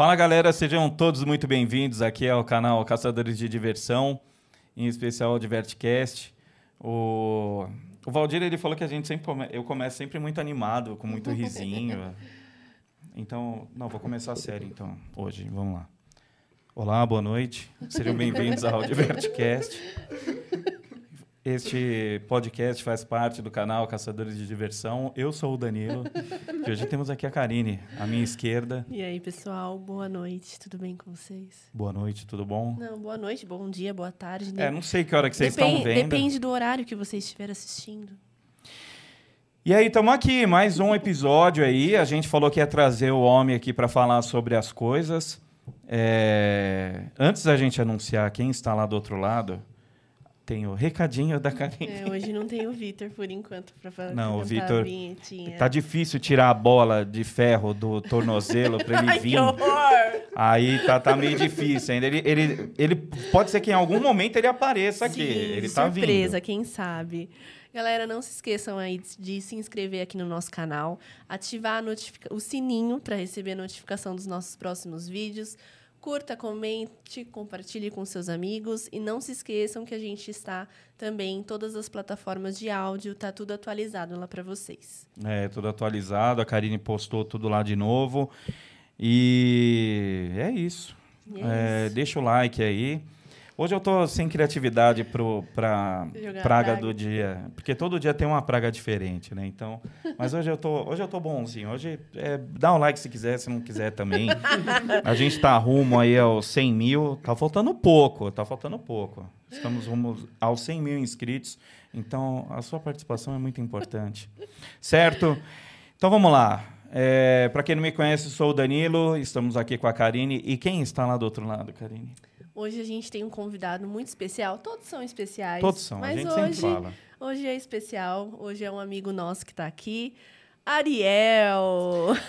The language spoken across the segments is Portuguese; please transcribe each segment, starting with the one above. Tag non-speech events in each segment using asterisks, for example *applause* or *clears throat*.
Fala galera, sejam todos muito bem-vindos aqui ao canal Caçadores de Diversão, em especial o Divertcast. O, o Valdir ele falou que a gente sempre come... eu começo sempre muito animado, com muito risinho. *laughs* então, não, vou começar a série então hoje, vamos lá. Olá, boa noite. Sejam bem-vindos ao Divertcast. *laughs* Este podcast faz parte do canal Caçadores de Diversão. Eu sou o Danilo. E hoje temos aqui a Karine, à minha esquerda. E aí, pessoal, boa noite. Tudo bem com vocês? Boa noite, tudo bom? Não, boa noite, bom dia, boa tarde. É, não sei que hora que vocês Depende- estão vendo. Depende do horário que vocês estiverem assistindo. E aí, estamos aqui, mais um episódio aí. A gente falou que ia trazer o homem aqui para falar sobre as coisas. É, Antes da gente anunciar quem está lá do outro lado, tem o recadinho da Karine. É, hoje não tem o Vitor, por enquanto, pra falar. Não, o Vitor. Tá difícil tirar a bola de ferro do tornozelo para ele *laughs* Ai, vir. que horror! Aí tá, tá meio difícil ainda. Ele, ele, ele pode ser que em algum momento ele apareça aqui. Sim, ele tá surpresa, vindo. quem sabe. Galera, não se esqueçam aí de- de se inscrever aqui no nosso canal, ativar o sininho para receber a notificação dos nossos próximos vídeos. Curta, comente, compartilhe com seus amigos e não se esqueçam que a gente está também em todas as plataformas de áudio, tá tudo atualizado lá para vocês. É, tudo atualizado. A Karine postou tudo lá de novo. E é isso. É, é isso. deixa o like aí. Hoje eu tô sem criatividade pro, pra praga praga. do dia. Porque todo dia tem uma praga diferente, né? Então. Mas hoje eu tô, hoje eu tô bonzinho. Hoje é, dá um like se quiser, se não quiser também. A gente tá rumo aí aos 100 mil. Tá faltando pouco, tá faltando pouco. Estamos rumo aos 100 mil inscritos. Então a sua participação é muito importante. Certo? Então vamos lá. É, para quem não me conhece, eu sou o Danilo. Estamos aqui com a Karine. E quem está lá do outro lado, Karine? Hoje a gente tem um convidado muito especial. Todos são especiais. Todos são, a mas gente hoje, sempre fala. Hoje é especial. Hoje é um amigo nosso que está aqui. Ariel. *laughs*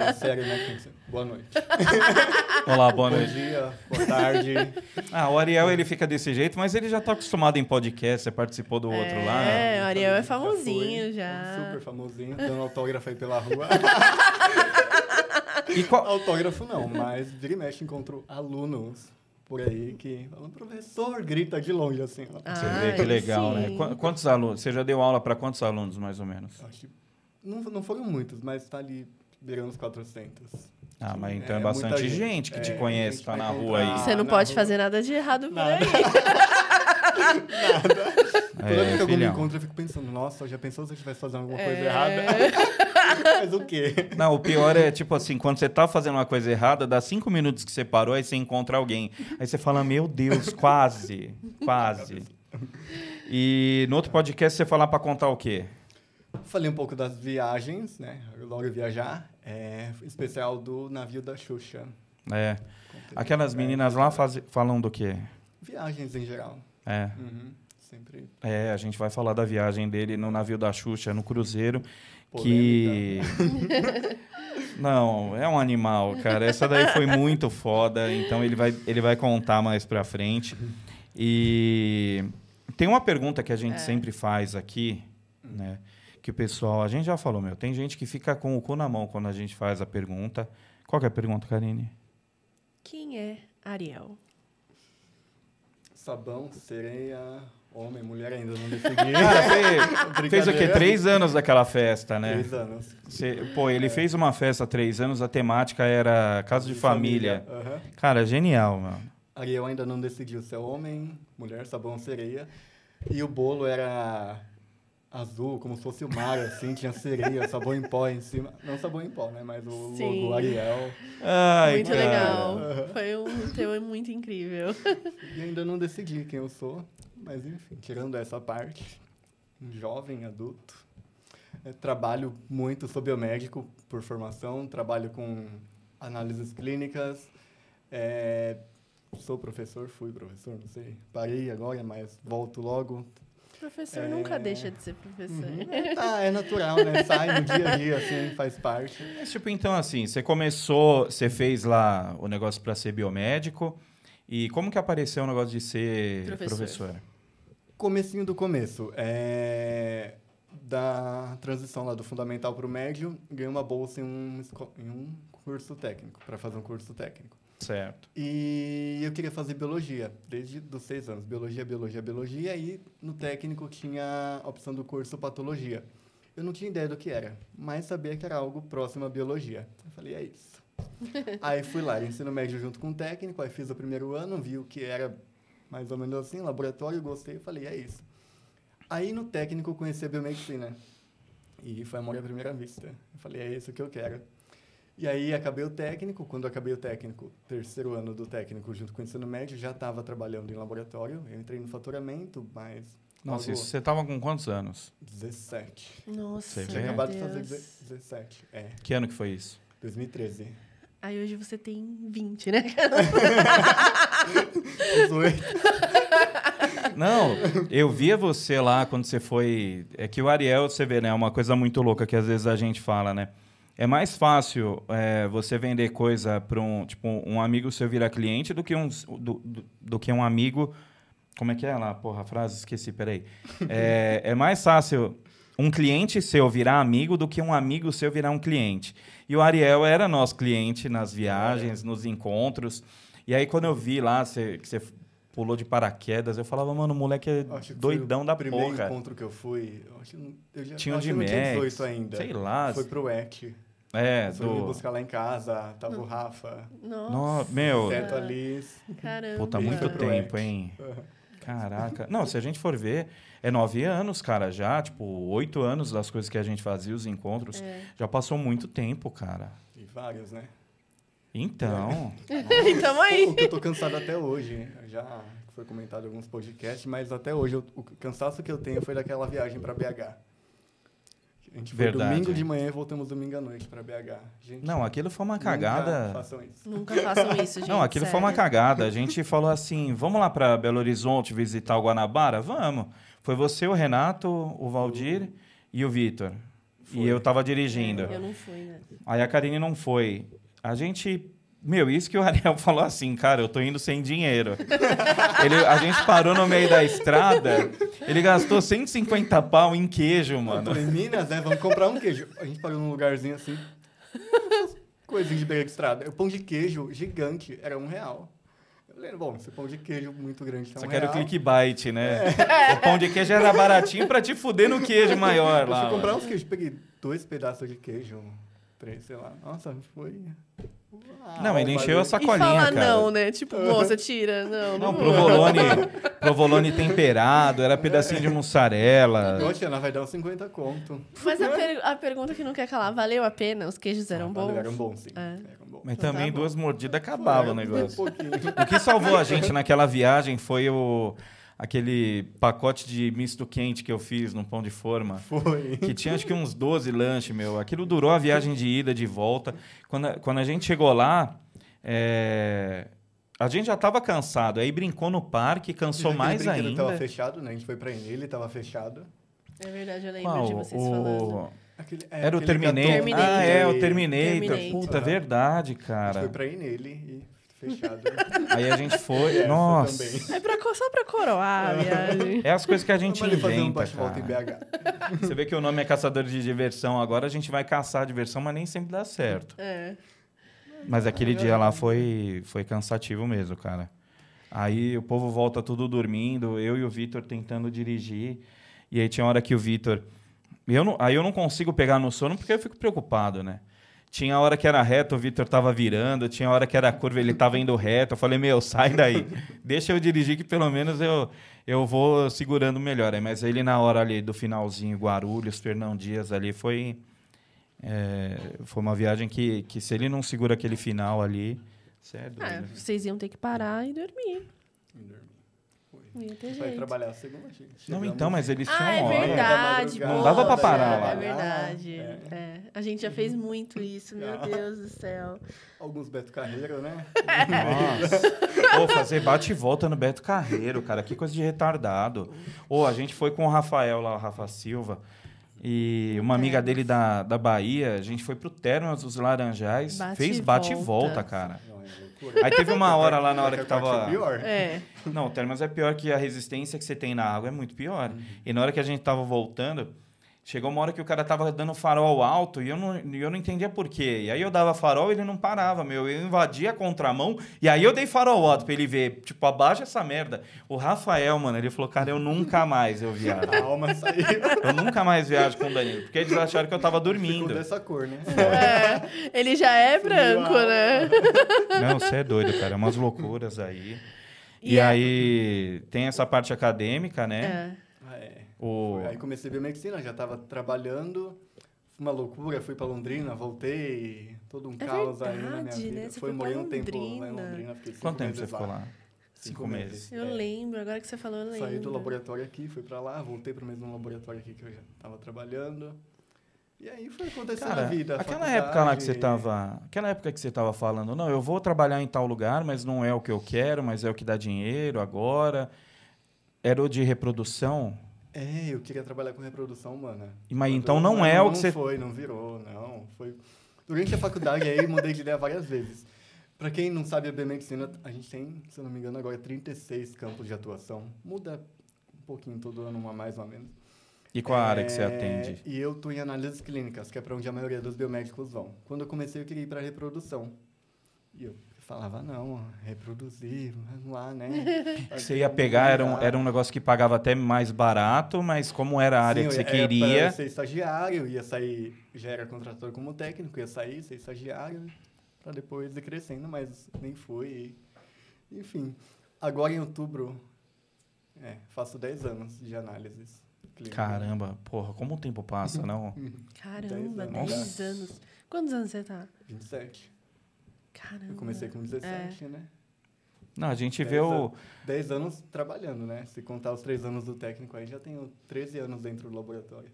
É sério, né? Boa noite. *laughs* Olá, boa Bom noite. dia, boa tarde. *laughs* Ah, o Ariel ele fica desse jeito, mas ele já está acostumado em podcast, você participou do outro lá. né? É, o Ariel é famosinho já. Super famosinho, dando autógrafo aí pela rua. E qual... autógrafo não, mas vira e mexe encontro alunos por aí que falam, professor, grita de longe assim. Ah, Você vê que legal, né? sim. Qu- Quantos alunos? Você já deu aula para quantos alunos, mais ou menos? Acho que não, não foram muitos, mas tá ali beirando os 400. Ah, mas É, então é, muita bastante gente. gente que te É, conhece, tá vai na rua aí. Você não na pode rua. fazer nada de errado por Nada. aí. *laughs* Toda vez que alguém me filhão. encontra, eu fico pensando, nossa, já pensou se eu estivesse fazendo alguma coisa É. errada? *laughs* *laughs* Mas o quê? Não, o pior é, tipo assim, quando você tá fazendo uma coisa errada, dá cinco minutos que você parou, aí você encontra alguém. Aí você fala, meu Deus, quase, quase. E no outro podcast você falar para contar o quê? Falei um pouco das viagens, né? Eu logo viajar. É, especial do navio da Xuxa. É, aquelas meninas lá faz- falam do quê? Viagens em geral. É, Uhum, sempre. é, a gente vai falar da viagem dele no navio da Xuxa, no cruzeiro. Que... *laughs* Não, é um animal, cara. Essa daí foi muito foda, então ele vai, ele vai contar mais pra frente. E tem uma pergunta que a gente É. sempre faz aqui, né? Que o pessoal, a gente já falou, meu, tem gente que fica com o cu na mão quando a gente faz a pergunta. Qual que é a pergunta, Karine? Quem é Ariel? Sabão, sereia, homem, mulher ainda não *laughs* fe- fez o quê? Três anos daquela festa, né? Três anos. Cê- pô, ele fez uma festa há três anos, a temática era casa de, família. Aham. Cara, genial, mano. Ariel ainda não decidiu se é homem, mulher, sabão, sereia. E o bolo era azul, como se fosse o mar, assim, tinha sereia, *laughs* sabão em pó em cima. Não sabão em pó, né? Mas o Sim. logo Ariel. Ai, muito cara. legal. Foi um tema muito incrível. E ainda não decidi quem eu sou, mas enfim, tirando essa parte, jovem adulto. É, trabalho muito, sou biomédico por formação, trabalho com análises clínicas. é, sou professor, fui professor, não sei. Parei agora, mas volto logo. Professor É. nunca deixa de ser professor. Uhum. Tá, é natural, né? Sai no dia a dia, assim, faz parte. Mas, tipo, então, assim, você começou, você fez lá o negócio para ser biomédico. E como que apareceu o negócio de ser Professor. professor? Comecinho do começo. É... da transição lá do fundamental para o médio, ganhei uma bolsa em um, em um curso técnico, para fazer um curso técnico. Certo. E eu queria fazer biologia, desde os seis anos. Biologia, biologia, biologia. E no técnico tinha a opção do curso patologia. Eu não tinha ideia do que era, mas sabia que era algo próximo à biologia. Eu falei, é isso. *laughs* aí fui lá, ensino médio junto com o técnico, aí fiz o primeiro ano, vi o que era mais ou menos assim, laboratório, gostei, falei, é isso. Aí no técnico eu conheci a biomedicina. E foi amor à primeira vista. Eu falei, é isso que eu quero. E aí acabei o técnico. Quando acabei o técnico, terceiro ano do técnico, junto com o ensino médio, já estava trabalhando em laboratório. Eu entrei no faturamento, mas. Nossa, logo você tava com quantos anos? 17. Nossa, Você Tinha acabado de fazer Deus. 17. É, Que ano que foi isso? 2013. Aí hoje você tem 20, né? 18. Não, eu via você lá quando você foi. É que o Ariel, você vê, né? É uma coisa muito louca que às vezes a gente fala, né? É mais fácil é, você vender coisa para um, tipo, um amigo seu virar cliente do que um, do, do, do que um amigo. Como é que é lá? Porra, a frase, esqueci, peraí. É, é mais fácil um cliente seu virar amigo do que um amigo seu virar um cliente. E o Ariel era nosso cliente nas viagens, nos encontros. E aí, quando eu vi lá você- que você pulou de paraquedas, eu falava, mano, o moleque é Acho que foi doidão o da primeiro porra. encontro que eu fui. Eu acho que não- eu já, Tinha um de que eu não tinha Max, 18 ainda. sei lá. Foi pro EC. É, Foi me do... buscar lá em casa, tava o Rafa, Nossa, No, meu, Teto Alice. caramba. puta, Ele muito tempo, hein? Caraca. Não, se a gente for ver, é nove anos, cara, já. Tipo, oito anos das coisas que a gente fazia, os encontros. É. Já passou muito tempo, cara. E vários, né? Então, *laughs* Tamo aí. O que eu tô cansado até hoje, já foi comentado em alguns podcasts, mas até hoje eu- o cansaço que eu tenho foi daquela viagem para BH. A gente foi Verdade. domingo de manhã e voltamos domingo à noite para BH. Gente, não, aquilo foi uma nunca cagada. façam isso. Nunca façam isso, *laughs* gente. Não, aquilo foi uma sério. cagada. A gente falou assim: vamos lá para Belo Horizonte visitar o Guanabara? Vamos. Foi você, o Renato, o Valdir e o Vitor. E Foi. eu tava dirigindo. Eu não fui, né? Aí a Karine não foi. A gente. Meu, isso que o Ariel *laughs* falou assim, cara, eu tô indo sem dinheiro. Ele, a gente parou no meio da estrada, ele gastou 150 pau em queijo, Eu mano. falei, Minas, né? Vamos comprar um queijo. A gente parou num lugarzinho assim, coisinha de beira de estrada. O pão de queijo gigante era um real. Eu falei, bom, esse pão de queijo muito grande tá Só um que era o real. clickbait, né? O pão de queijo era baratinho pra te fuder no queijo maior Eu lá. fui comprar mano. uns queijos, peguei dois pedaços de queijo, três, sei lá. Nossa, foi... Não, ele encheu a E sacolinha, falar cara. não, né? Tipo, *laughs* moça, tira. Não, Não, não, provolone, *laughs* provolone temperado, era pedacinho de mussarela. Poxa, ela vai dar uns 50 conto. Mas a, *laughs* per- a pergunta que não quer calar, valeu a pena? Os queijos eram Ah, bons? Eram bons, sim. É. Eram bons. Mas Então tá também bom. duas mordidas acabava o Foi, negócio. Um. O que salvou a gente naquela viagem foi o aquele pacote de misto quente que eu fiz no pão de forma. Foi. Que tinha acho que uns 12 lanches, meu. Aquilo durou a viagem de ida, de volta. Quando a, quando a gente chegou lá, é, a gente já estava cansado. Aí brincou no parque, cansou *laughs* mais ainda. Tava fechado, né? A gente foi pra ele, tava fechado. É verdade, eu lembro Qual? de vocês falando. O... Aquele- é, Era o Terminator. Terminator. Ah, é, o Terminator. Terminator. Puta, Aham. verdade, A gente cara. foi pra ir nele e fechado. Aí a gente foi. Essa Nossa. É pra, só pra coroar a viagem. É as coisas que a gente Vamos ali fazer um inventa. BH. Você vê que o nome é caçador de diversão. Agora a gente vai caçar a diversão, mas nem sempre dá certo. É. Mas aquele dia lá foi, foi cansativo mesmo, cara. Aí o povo volta tudo dormindo, eu e o Vitor tentando dirigir. E aí tinha hora que o Vitor. Eu não, aí eu não consigo pegar no sono porque eu fico preocupado, né? Tinha hora que era reto, o Vitor tava virando. Tinha hora que era curva, ele tava indo reto. Eu falei, meu, sai daí. *laughs* Deixa eu dirigir que pelo menos eu, eu vou segurando melhor. Aí, Mas ele na hora ali do finalzinho, Guarulhos, Fernão Dias ali, foi... é, foi uma viagem que, que se ele não segura aquele final ali, você é doido. Ah, vocês iam ter que parar e dormir. E dormi. Não ia ter Vai jeito. trabalhar segunda, gente. Não, então, mas eles Ah, tinham é hora. verdade. Não pô, dava pra parar é, lá. É verdade. É. é. A gente já fez muito isso, meu Ah. *laughs* Deus do céu. Alguns Beto Carreiro, né? Nossa. Pô, fazer bate e volta no Beto Carreiro, cara, que coisa de retardado. Ô, a gente foi com o Rafael lá, o Rafa Silva, e uma amiga dele da, da Bahia, a gente foi pro Termas dos Laranjais, Bate fez bate e volta. volta, cara. É. Aí teve uma hora lá na hora que tava... é pior. É. Não, o Termas é pior que a resistência que você tem na água é muito pior. E na hora que a gente tava voltando, Chegou uma hora que o cara tava dando farol alto e eu não, eu não entendia por quê. E aí eu dava farol e ele não parava, meu. Eu invadia a contramão e aí eu dei farol alto pra ele ver. Tipo, abaixa essa merda. O Rafael, mano, ele falou, cara, eu nunca mais eu viajo. *laughs* A alma saiu. Eu nunca mais viajo com o Danilo. Porque eles acharam que eu tava Ficou dormindo. dessa cor, né? É, ele já é branco, né? Não, você é doido, cara. É umas loucuras aí. E, E é- aí tem essa parte acadêmica, né? É. O... Foi. Aí comecei biomedicina, já estava trabalhando. Uma loucura, fui para Londrina, voltei, todo um É caos aí na minha verdade, vida. né? Você foi morrer um tempo lá em Londrina. Quanto tempo meses você ficou lá? Cinco Cinco meses. meses. Eu É. lembro, agora que você falou, eu lembro. Saí do laboratório aqui, fui pra lá, voltei pro mesmo laboratório aqui que eu já tava trabalhando. E aí foi acontecendo Cara, a vida. a aquela época lá que você faculdade. tava. Aquela época que você tava falando, não, eu vou trabalhar em tal lugar, mas não é o que eu quero, mas é o que dá dinheiro agora. Era o de reprodução. É, eu queria trabalhar com reprodução humana. Mas então não mas é o que Não você. foi, não virou, não. Foi... Durante a faculdade aí, mudei de ideia várias vezes. Pra quem não sabe, a biomedicina, a gente tem, se eu não me engano, agora 36 campos de atuação. Muda um pouquinho todo ano, uma mais, uma menos. E qual a área que você É, atende? E eu estou em análises clínicas, que é para onde a maioria dos biomédicos vão. Quando eu comecei, eu queria ir para reprodução. E eu falava, não, reproduzir, vamos lá, né? *laughs* Você ia pegar, era um, era um negócio que pagava até mais barato, mas como era a área Sim, que você queria. eu ser estagiário, ia sair, já era contratado como técnico, ia sair, ser estagiário, para depois ir crescendo, mas nem foi. e- Enfim, agora em outubro, é, faço 10 anos de análises. Caramba, porra, como o tempo passa, não? *laughs* Caramba, Dez 10 anos. anos. Quantos anos você tá? 27. Caramba. Eu comecei com 17, né? Não, a gente vê Dez o. 10 anos trabalhando, né? Se contar os 3 anos do técnico aí, já tenho 13 anos dentro do laboratório.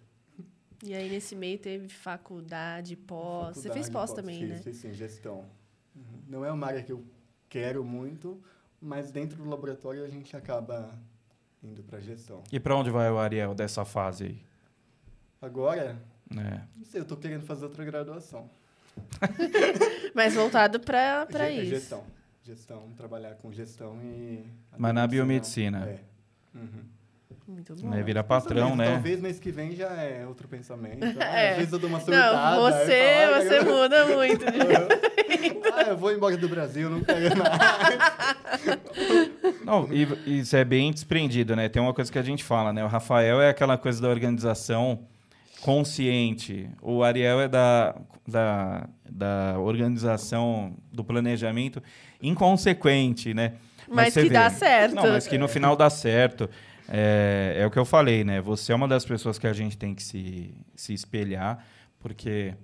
E aí, nesse meio, teve faculdade, pós. Você fez Faculdade, pós também, fiz, né? Fiz sim, gestão. Uhum. Não é uma área que eu quero muito, mas dentro do laboratório a gente acaba indo para gestão. E pra onde vai o Ariel dessa fase aí? Agora, É. não sei, eu tô querendo fazer outra graduação. *laughs* Mas voltado pra, pra Ge- isso. Gestão. Gestão, trabalhar com gestão e... Mas na biomedicina. É. Uhum. Muito bom. Né, Virar patrão, né? Talvez mês que vem já é outro pensamento. Ah, É. Às vezes eu dou uma surtada. Não, você, falo, você "Ah, muda muito. de- *laughs* Ah, eu vou embora do Brasil, não quero mais. *laughs* Não, e isso é bem desprendido, né? Tem uma coisa que a gente fala, né? O Rafael é aquela coisa da organização consciente. O Ariel é da, da, da organização do planejamento inconsequente, né? Mas você que vê- dá certo. Não, mas que no final dá certo. É, é o que eu falei, né? Você é uma das pessoas que a gente tem que se, se espelhar, porque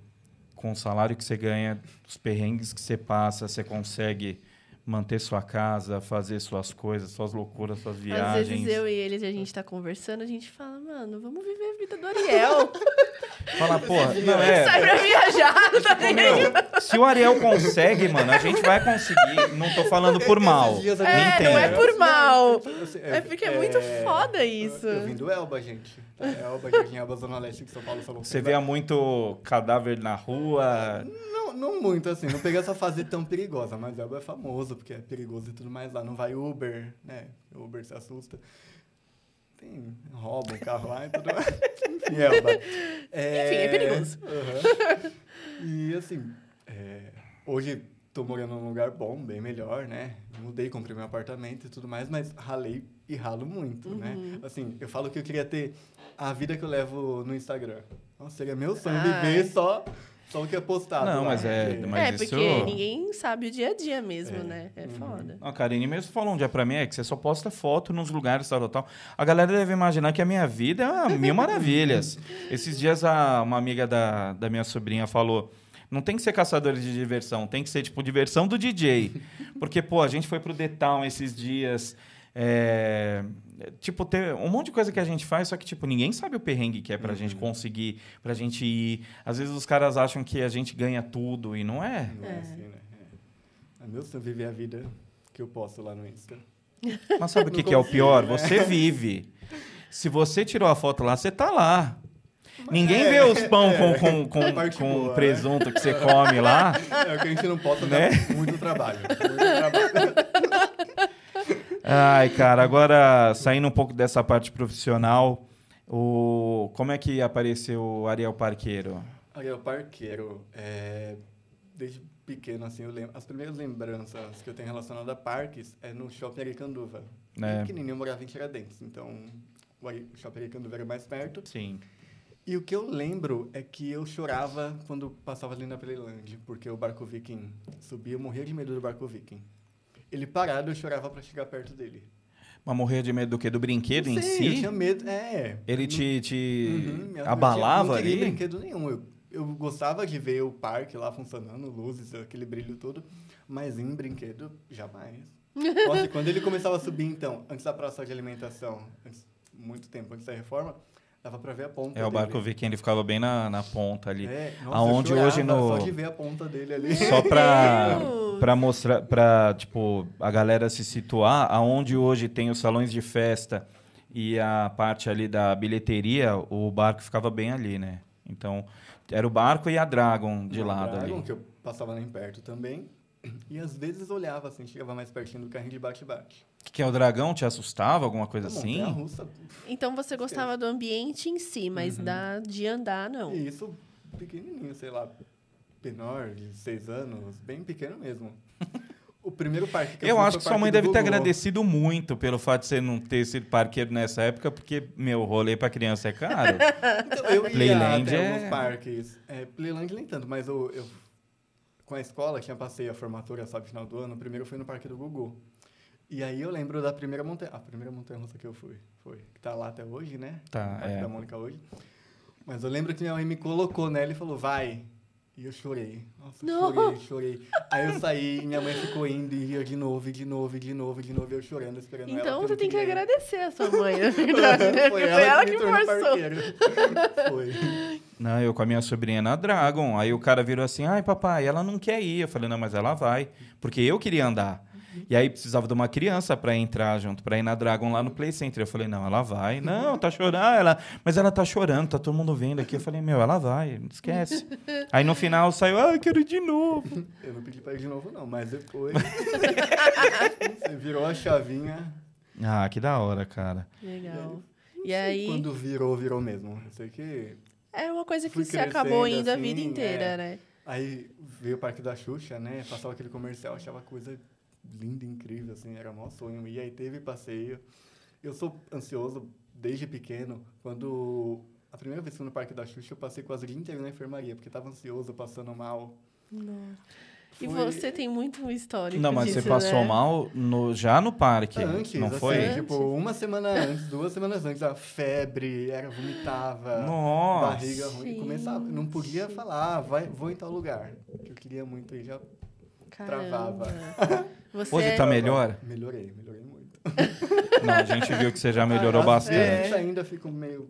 com o salário que você ganha, os perrengues que você passa, você consegue manter sua casa, fazer suas coisas, suas loucuras, suas Às viagens. vezes eu e eles, a gente tá conversando, a gente fala, mano, vamos viver a vida do Ariel. *laughs* Fala, porra, não é. Sai pra viajar, tá Ô, meu, se o Ariel consegue, mano, a gente vai conseguir. Não tô falando por mal. É, não é por mal. É porque é muito foda isso. Eu vim do Elba, gente. Elba, Jardim Elba, Zona Leste de São Paulo. Você vê muito cadáver na rua. Não, não muito, assim. Não peguei essa fase tão perigosa, mas Elba é famoso, porque é perigoso e tudo mais lá. Não vai Uber, né? Uber se assusta. Tem, rouba um carro lá e tudo mais. Enfim, Elba. É, *laughs* Enfim, é perigoso. aham. E, assim, é, hoje tô morando num lugar bom, bem melhor, né? Mudei, comprei meu apartamento e tudo mais, mas ralei e ralo muito, Uhum. né? Assim, eu falo que eu queria ter a vida que eu levo no Instagram. Nossa, seria meu sonho Ai. viver só, só o que é postado. Não, lá, mas é- porque- mas é, isso- porque ninguém sabe o dia a dia mesmo, É. né? É Uhum. foda. A Karine mesmo falou um dia pra mim, é que você só posta foto nos lugares, tal, tal, tal. A galera deve imaginar que a minha vida é uma mil maravilhas. Esses dias a, uma amiga da, da minha sobrinha falou, não tem que ser caçadores de diversão, tem que ser, tipo, diversão do DJ. Porque, pô, a gente foi pro The Town esses dias... é, Tipo, ter um monte de coisa que a gente faz, só que, tipo, ninguém sabe o perrengue que é pra gente conseguir, pra gente ir. Às vezes os caras acham que a gente ganha tudo e não é. Não é, É. assim, né? É. É meu sonho viver a vida que eu posto lá no Insta. *laughs* Mas sabe o que, que é o pior? né? Você vive. Se você tirou a foto lá, você tá lá. Ninguém é, vê os pão *laughs* é, com, com, com, a com boa, né? presunto que você come lá. É o que a gente não posta, Né? muito trabalho. Muito trabalho. *laughs* Ai, cara, agora saindo um pouco dessa parte profissional, o, como é que apareceu o Ariel Parqueiro? Ariel Parqueiro, é, desde pequeno, assim, as primeiras lembranças que eu tenho relacionadas a parques é no Shopping Aricanduva. É. É. Pequenininho, eu morava em Tiradentes, então o Ari- o Shopping Aricanduva era mais perto. Sim. E o que eu lembro é que eu chorava quando passava ali na Playland, porque o barco viking subia, eu morria de medo do barco viking. Ele parado, eu chorava para chegar perto dele. Mas morrer de medo do quê? Do brinquedo Não em sei, Eu si? tinha medo, é. Ele te, te Uhum, abalava eu tinha- não queria ali? brinquedo nenhum. Eu, eu gostava de ver o parque lá funcionando, luzes, aquele brilho todo, mas em brinquedo, jamais. *laughs* Nossa, quando ele começava a subir, então, antes da praça de alimentação, antes- muito tempo antes da reforma, dava pra ver a ponta É, o barco dele. viking, ele ficava bem na, na ponta ali. É, nossa, Aonde eu chorava hoje no- Só de ver a ponta dele ali. Só pra, Pra mostrar, pra, tipo, a galera se situar, aonde hoje tem os salões de festa e a parte ali da bilheteria, o barco ficava bem ali, né? Então, era o barco e a Dragon de Uma lado Dragon, ali. que eu passava nem perto também. *clears throat* E às vezes olhava assim, chegava mais pertinho do carrinho de bate-bate. O que, que é o dragão? Te assustava? Alguma coisa Tá bom, assim? russa, Então você gostava do ambiente em si, mas Uhum. da, de andar, não. E isso pequenininho, sei lá, menor, de seis anos, bem pequeno mesmo. O primeiro parque que eu, Eu fui acho que sua mãe deve ter agradecido muito pelo fato de você não ter sido parqueiro nessa época, porque, meu, rolê pra criança é caro. *laughs* Então, eu ia Playland até é- alguns parques. É, Playland nem tanto, mas eu, eu- com a escola tinha passei a formatura, sabe, final do ano. O primeiro foi no Parque do Gugu. E aí eu lembro da primeira montanha, a primeira montanha russa que eu fui, foi, que tá lá até hoje, né? Tá, é. da Mônica hoje. Mas eu lembro que minha mãe me colocou nela e falou: "Vai". E eu chorei. Nossa, Não. chorei, chorei. Aí eu saí minha mãe ficou indo e ia de novo, e de novo, e de novo, e de novo, e eu chorando, esperando ela. Então porque eu você tem que agradecer a sua mãe, na *laughs* verdade. né? Foi Porque ela, que, que forçou. parqueiro. *laughs* Foi. Não, eu com a minha sobrinha na Dragon. Aí o cara virou assim: ai, papai, ela não quer ir. Eu falei: não, mas ela vai. Porque eu queria andar. E aí precisava de uma criança pra entrar junto, pra ir na Dragon lá no Play Center. Eu falei: não, ela vai. Não, tá chorando. Ela, mas ela tá chorando, tá todo mundo vendo aqui. Eu falei: meu, ela vai, não esquece. aí no final saiu: ah, eu quero ir de novo. Eu não pedi pra ir de novo, não, mas depois. *laughs* você virou a chavinha. Ah, que da hora, cara. Legal. E aí, Quando virou, virou mesmo. Eu sei que. é uma coisa que você acabou indo a assim, vida inteira, é. né? Aí veio o Parque da Xuxa, né? Passava aquele comercial, achava coisa linda, incrível, assim, era o maior sonho. E aí teve passeio. Eu sou ansioso desde pequeno. Quando. A primeira vez que fui no Parque da Xuxa, eu passei quase o dia inteiro na enfermaria, porque tava ansioso, passando mal. E Foi- você tem muito histórico Não, mas disso, você passou né? mal no, já no parque. Antes, não assim, foi? tipo, uma semana antes, duas semanas antes, a febre, era, vomitava, Nossa. barriga ruim, Gente. começava, não podia falar, ah, vai, vou em tal lugar, que eu queria muito e já travava. *laughs* Você Hoje é- tá melhor? Melhorei, melhorei muito. Não, a gente viu que você já melhorou Às bastante. vezes ainda fico meio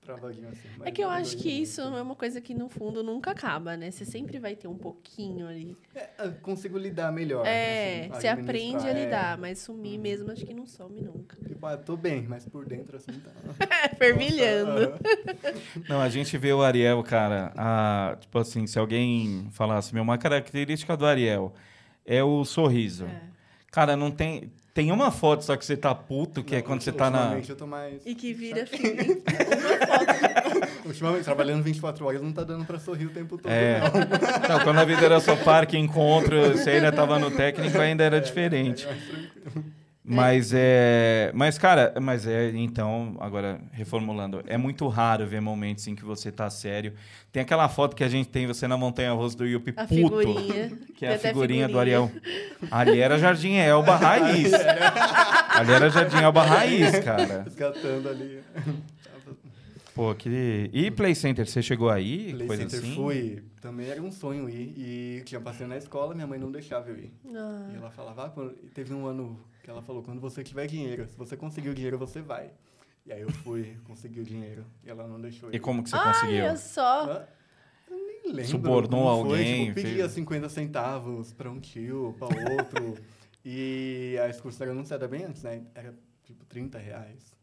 travadinho assim. É que eu acho que isso não é uma coisa que no fundo nunca acaba, né? Você sempre vai ter um pouquinho ali. É, eu consigo lidar melhor. É, assim, você aprende a é. lidar, mas sumir mesmo acho que não some nunca. Tipo, ah, tô bem, mas por dentro assim tá. É, *laughs* fervilhando. Não, a gente vê o Ariel, cara, a- tipo assim, se alguém falasse, meu, uma característica do Ariel é o sorriso. É. Cara, não tem. Tem uma foto só que você tá puto, que é Não, quando você tá na. eu tô mais. E que vira feeling. *laughs* Ultimamente, trabalhando 24 horas, não tá dando pra sorrir o tempo todo, É. não. *laughs* Não, quando a vida era só parque, encontro, você ainda tava no técnico, ainda era diferente. É, tranquilo. Mas é. Mas, cara, mas é. Então, agora, reformulando, é muito raro ver momentos em que você tá sério. Tem aquela foto que a gente tem você na montanha russa do Yuppie A puto. figurinha. Que é Tem a até figurinha do figurinha. Ariel. Ali era Jardim Elba raiz. Ali era Jardim Elba raiz, cara. Resgatando ali. Pô, que. E Play Center, você chegou aí? Play coisa Center assim? fui. Também era um sonho ir. E tinha passeio na escola, minha mãe não deixava eu ir. Ah, E ela falava, ah, teve um ano que ela falou, quando você tiver dinheiro, se você conseguir o dinheiro, você vai. E aí eu fui, consegui o dinheiro. E ela não deixou eu E como que você conseguiu? é só. Eu nem lembro. Subornou como foi, alguém, Tipo, pedia fez- 50 centavos pra um tio, pra outro. *laughs* e a excursão era anunciada bem antes, né? Era tipo 30 reais.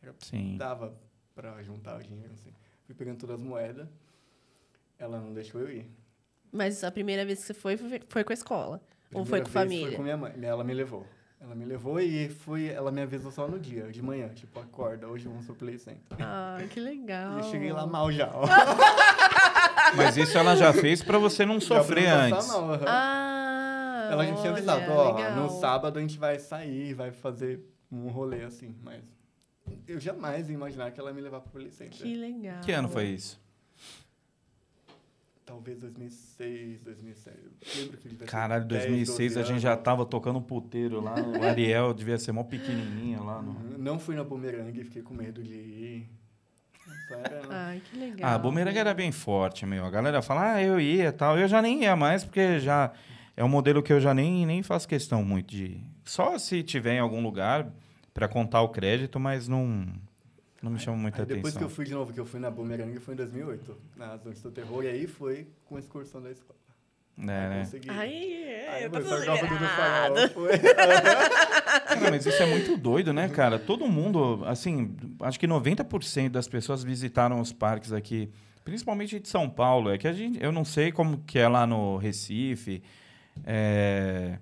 Era, Sim. dava pra juntar o dinheiro, assim. Fui pegando todas as moedas. Ela não deixou eu ir. Mas a primeira vez que você foi, foi foi com a escola. Ou foi Primeira com a vez família? Foi com minha mãe. Ela me levou. Ela me levou e fui, ela me avisou só no dia, de manhã, tipo, acorda, hoje vamos pro Play Center. Ah, que legal. E eu cheguei lá mal já. ó. *laughs* Mas isso ela já fez pra você não Já sofrer não antes. mal, aham. Ah, Ela já tinha avisado, ó, legal. no sábado a gente vai sair, vai fazer um rolê assim, mas eu jamais ia imaginar que ela ia me levar pro Play Center. Que legal. Que ano foi isso? Talvez 2006, 2007. Eu lembro que Caralho, 10, 2006 a 12 gente já tava tocando puteiro lá. O Ariel devia ser mó pequenininho lá. No... Não fui na bumerangue, fiquei com medo de ir. Só era... *laughs* Ai, que legal. Ah, a bumerangue era bem forte, meu. A galera fala, ah, eu ia e tal. Eu já nem ia mais, porque já é um modelo que eu já nem, nem faço questão muito de. Só se tiver em algum lugar pra contar o crédito, mas não, não me chama muita Aí depois atenção. que eu fui de novo, que eu fui na bumerangue, foi em 2008, nas Noites do Terror, e aí foi com a excursão da escola. É, Aí né? consegui. Ai, é, Aí eu foi tô foi. *laughs* Cara, mas isso é muito doido, né, cara? Todo mundo, assim, acho que 90% das pessoas visitaram os parques aqui, principalmente de São Paulo. É que a gente, eu não sei como que é lá no Recife. é,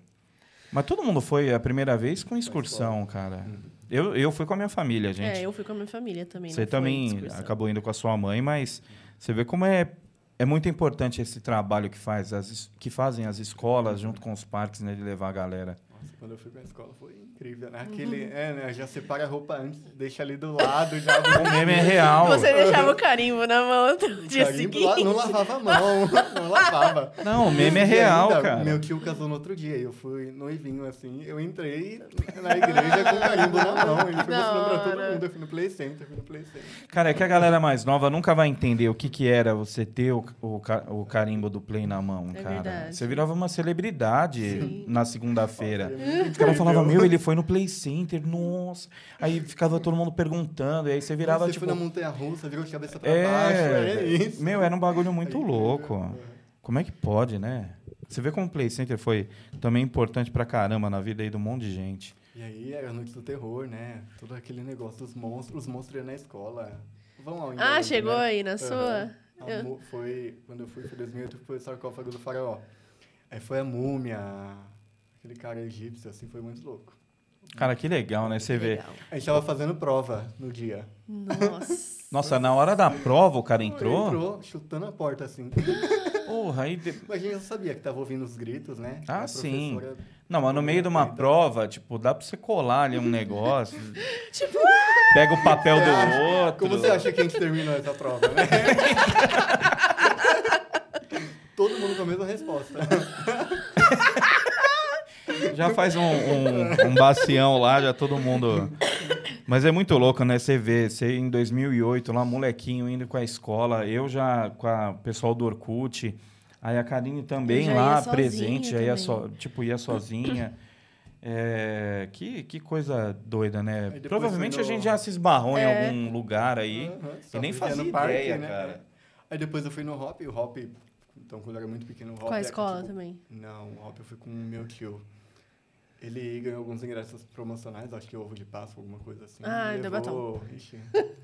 Mas todo mundo foi a primeira vez com excursão, cara. Eu, eu fui com a minha família, gente. É, eu fui com a minha família também. Você também excursão. acabou indo com a sua mãe, mas você vê como é, é muito importante esse trabalho que, faz as, que fazem as escolas junto com os parques, né, de levar a galera. Nossa, quando eu fui pra escola foi incrível, né? Aquele, é, né? Já separa a roupa antes, deixa ali do lado, já... O meme é real. Você deixava o carimbo na mão no dia Carimbo seguinte. lá- não lavava a mão, *laughs* não lavava. Não, o meme é real, ainda, cara. Meu tio casou no outro dia, e eu fui noivinho, assim, eu entrei na igreja com carimbo na mão, ele foi mostrando pra todo mundo, eu fui no Play Center, fui no Play Center. Cara, é que a galera mais nova nunca vai entender o que, que era você ter o, o, o carimbo do Play na mão, É cara. verdade. Você virava uma celebridade Sim. na segunda-feira. É Os caras falavam, meu, ele foi no Play Center, nossa. Aí ficava todo mundo perguntando, e aí você virava, Você tipo... foi na montanha-russa, virou de cabeça pra baixo, é É, isso. meu, era um bagulho muito Aí, louco. é. Como é que pode, né? Você vê como o Play Center foi também importante pra caramba na vida aí de um monte de gente. E aí era a noite do terror, né? Todo aquele negócio dos monstros, os monstros iam na escola. Vão ao Ah, encontro, chegou né? aí na Aham. sua? Eu- Foi, quando eu fui, foi 2008, foi o sarcófago do faraó. Aí foi a múmia, aquele cara egípcio, assim, foi muito louco. Cara, que legal, né? Você vê. Legal. A gente tava fazendo prova no dia. Nossa. *laughs* Nossa, na hora da prova o cara entrou? Entrou, chutando a porta, assim. Porra, aí. de- Mas a gente já sabia que tava ouvindo os gritos, né? Ah, sim. Não, mas no meio de uma prova, tipo, dá pra você colar ali um *laughs* negócio. tipo, Pega o papel do outro. Como você acha que a gente terminou essa prova, né? *laughs* Todo mundo com a mesma resposta. Já faz um, um, um bacião lá, já todo mundo. Mas é muito louco, né? Você vê, você em 2008, lá, molequinho indo com a escola, eu já com o pessoal do Orkut, aí a Karine também lá, presente, já ia so, tipo, ia sozinha. *coughs* É, que, que coisa doida, né? Provavelmente a gente já se esbarrou É. em algum lugar aí Aham, e nem fazia no parque, ideia, né? cara. Aí depois eu fui no Hop, e o Hop, então quando eu era muito pequeno, o Hop... com a é, escola tipo, também. Não, o Hop eu fui com o meu tio. Ele ganhou alguns ingressos promocionais, acho que ovo de Páscoa, alguma coisa assim. Ah, Me do levou- Ixi,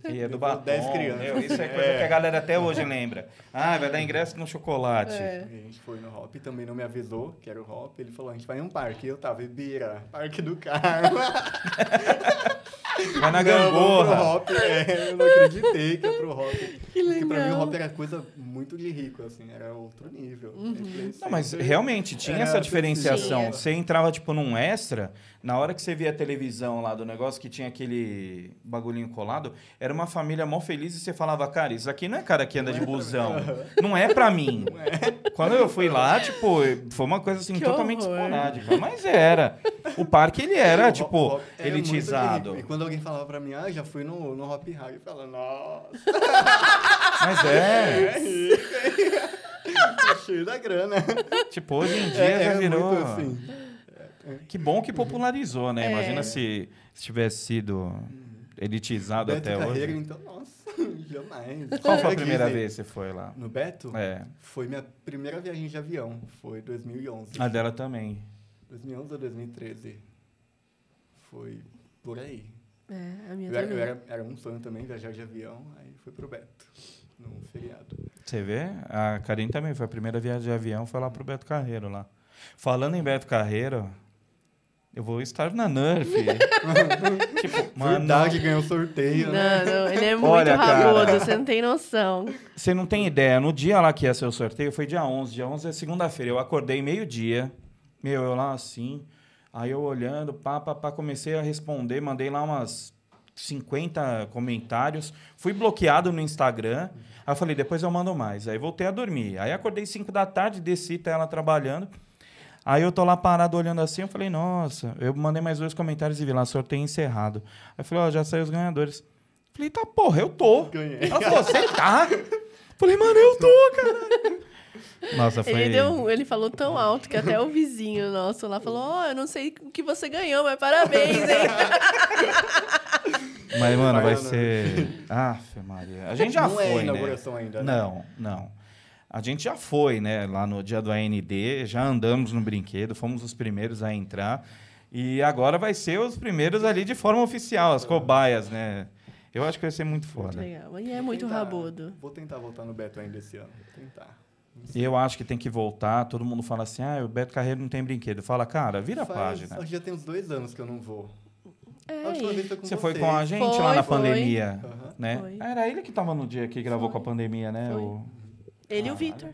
E é do Levou batom. 10 crianças. meu, isso é coisa que a galera até hoje lembra. Ah, vai dar ingresso no chocolate. É. E a gente foi no Hop, também não me avisou que era o Hop. Ele falou, a gente vai em um parque. E eu tava, Ibira, Parque do Carmo. *laughs* Vai na Não, gangorra. Hop. *laughs* É, eu não acreditei que ia pro Hop. Que Porque pra mim o legal. Hop era coisa muito de rico, assim, era outro nível. Uhum. Play Não, mas realmente tinha É, essa diferenciação. tinha. Você entrava, tipo, num extra, na hora que você via a televisão lá do negócio, que tinha aquele bagulhinho colado, era uma família mó feliz e você falava, cara, isso aqui não é cara que anda de busão. *laughs* Não é pra mim. Quando eu fui lá, tipo, foi uma coisa assim Que totalmente horror. esporádica. Mas era. O parque, ele era, tipo, o Hop era muito de elitizado. E quando alguém falava pra mim, ah, já fui no, no Hop High, eu falava, nossa, *laughs* Mas é. é? *laughs* Tá cheio da grana. Tipo, hoje em dia É, já é virou. muito assim. Que bom que popularizou, né? É. Imagina se, se tivesse sido elitizado Beto até Carreiro, hoje. então, nossa, *laughs* jamais. Qual foi a primeira ir. vez que você foi lá? No Beto? É. Foi minha primeira viagem de avião, foi 2011. A dela também. 2011 ou 2013? Foi por aí. É, a minha Eu, era, também. eu era, era um sonho também viajar de avião, aí fui pro Beto, num feriado. Você vê? A Karine também foi a primeira viagem de avião, foi lá pro Beto Carreiro lá. Falando em Beto Carreiro, Eu vou estar na Nerf. *laughs* tipo, mano, Verdade, ganhou sorteio, né? Não, não, ele é *laughs* muito Olha, cara. rabudo, você não tem noção. Você não tem ideia. No dia lá que ia ser o sorteio, foi dia 11. Dia 11 é segunda-feira. Eu acordei meio-dia. Meu, eu lá assim. Aí eu olhando, pá, pá, pá, comecei a responder. Mandei lá umas 50 comentários. Fui bloqueado no Instagram. Aí eu falei, depois eu mando mais. Aí voltei a dormir. Aí acordei 5 da tarde, desci, tá ela trabalhando. Aí eu tô lá parado olhando assim, eu falei, nossa, eu mandei mais dois comentários e vi lá, sorteio encerrado. Aí eu falei, ó, já saiu os ganhadores. Falei, tá, porra, eu tô. Ganhei. Ela falou, você tá? *laughs* Falei, mano, eu tô, cara. Nossa, foi. Ele, deu ele falou tão alto que até o vizinho nosso lá falou: Ó, eu não sei o que você ganhou, mas parabéns, hein? *laughs* Mas, mano, vai Baiana. ser. Aff, Maria. A gente já não foi, é né? inauguração ainda, né? Não, não. A gente já foi, né? Lá no dia do AND, já andamos no brinquedo, fomos os primeiros a entrar. E agora vai ser os primeiros ali de forma oficial, as cobaias, né? Eu acho que vai ser muito foda. Legal. E é muito Tentar- rabudo. Vou tentar voltar no Beto ainda esse ano. Vou tentar. Eu acho que tem que voltar. Todo mundo fala assim: ah, o Beto Carreiro não tem brinquedo. Fala, cara, vira a Faz- página. acho que Já tem uns dois anos que eu não vou. É, A foi com Você foi com a gente Foi, lá na foi. pandemia, Aham. né? Foi. Era ele que tava no dia que gravou Foi. com a pandemia, né? Foi. O- ele e o. Vitor.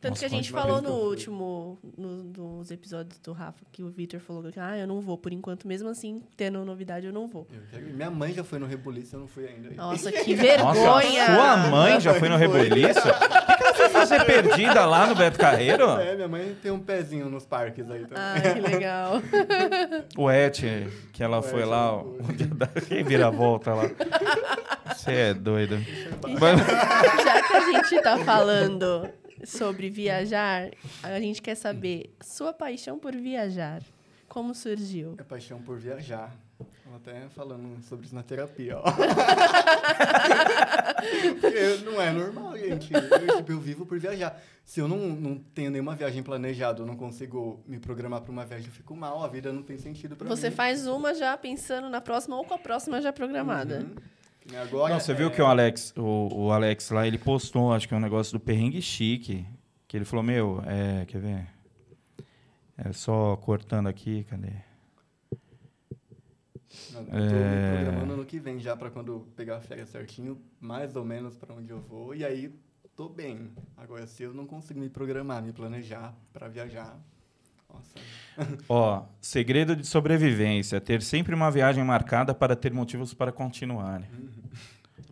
Tanto Nossa, que a gente falou no último, no- nos episódios do Rafa, que o Vitor falou que, ah, eu não vou por enquanto, mesmo assim, tendo novidade, eu não vou. Eu. Minha mãe já foi no Rebuliço, eu não fui ainda. Nossa, *laughs* que Nossa, vergonha! sua mãe já foi no Foi. Reboliço? O que, ela foi fazer perdida lá no Beto Carreiro? É, minha mãe tem um pezinho nos parques aí também. Ai, que legal. O Et, que ela O foi Et, lá, o dia da reviravolta lá. *laughs* Você é doido. Mas- Já que a gente tá falando sobre viajar, a gente quer saber sua paixão por viajar. Como surgiu? É paixão por viajar. Tô até falando sobre isso na terapia, ó. *laughs* Porque não é normal, gente. Eu, tipo, eu vivo por viajar. Se eu não, não tenho nenhuma viagem planejada, eu não consigo me programar para uma viagem, eu fico mal. A vida não tem sentido para mim. Você faz uma já pensando na próxima ou com a próxima já programada. Uhum. Agora, Não, você viu é, que o Alex, o, o Alex lá, ele postou, acho que é um negócio do perrengue chique. Que ele falou, meu, é, quer ver? É só cortando aqui, cadê? Não, eu tô É. me programando no que vem já para quando pegar a férias certinho, mais ou menos para onde eu vou. E aí, tô bem. Agora, se eu não consigo me programar, me planejar para viajar. Ó, segredo de sobrevivência, ter sempre uma viagem marcada para ter motivos para continuar. né?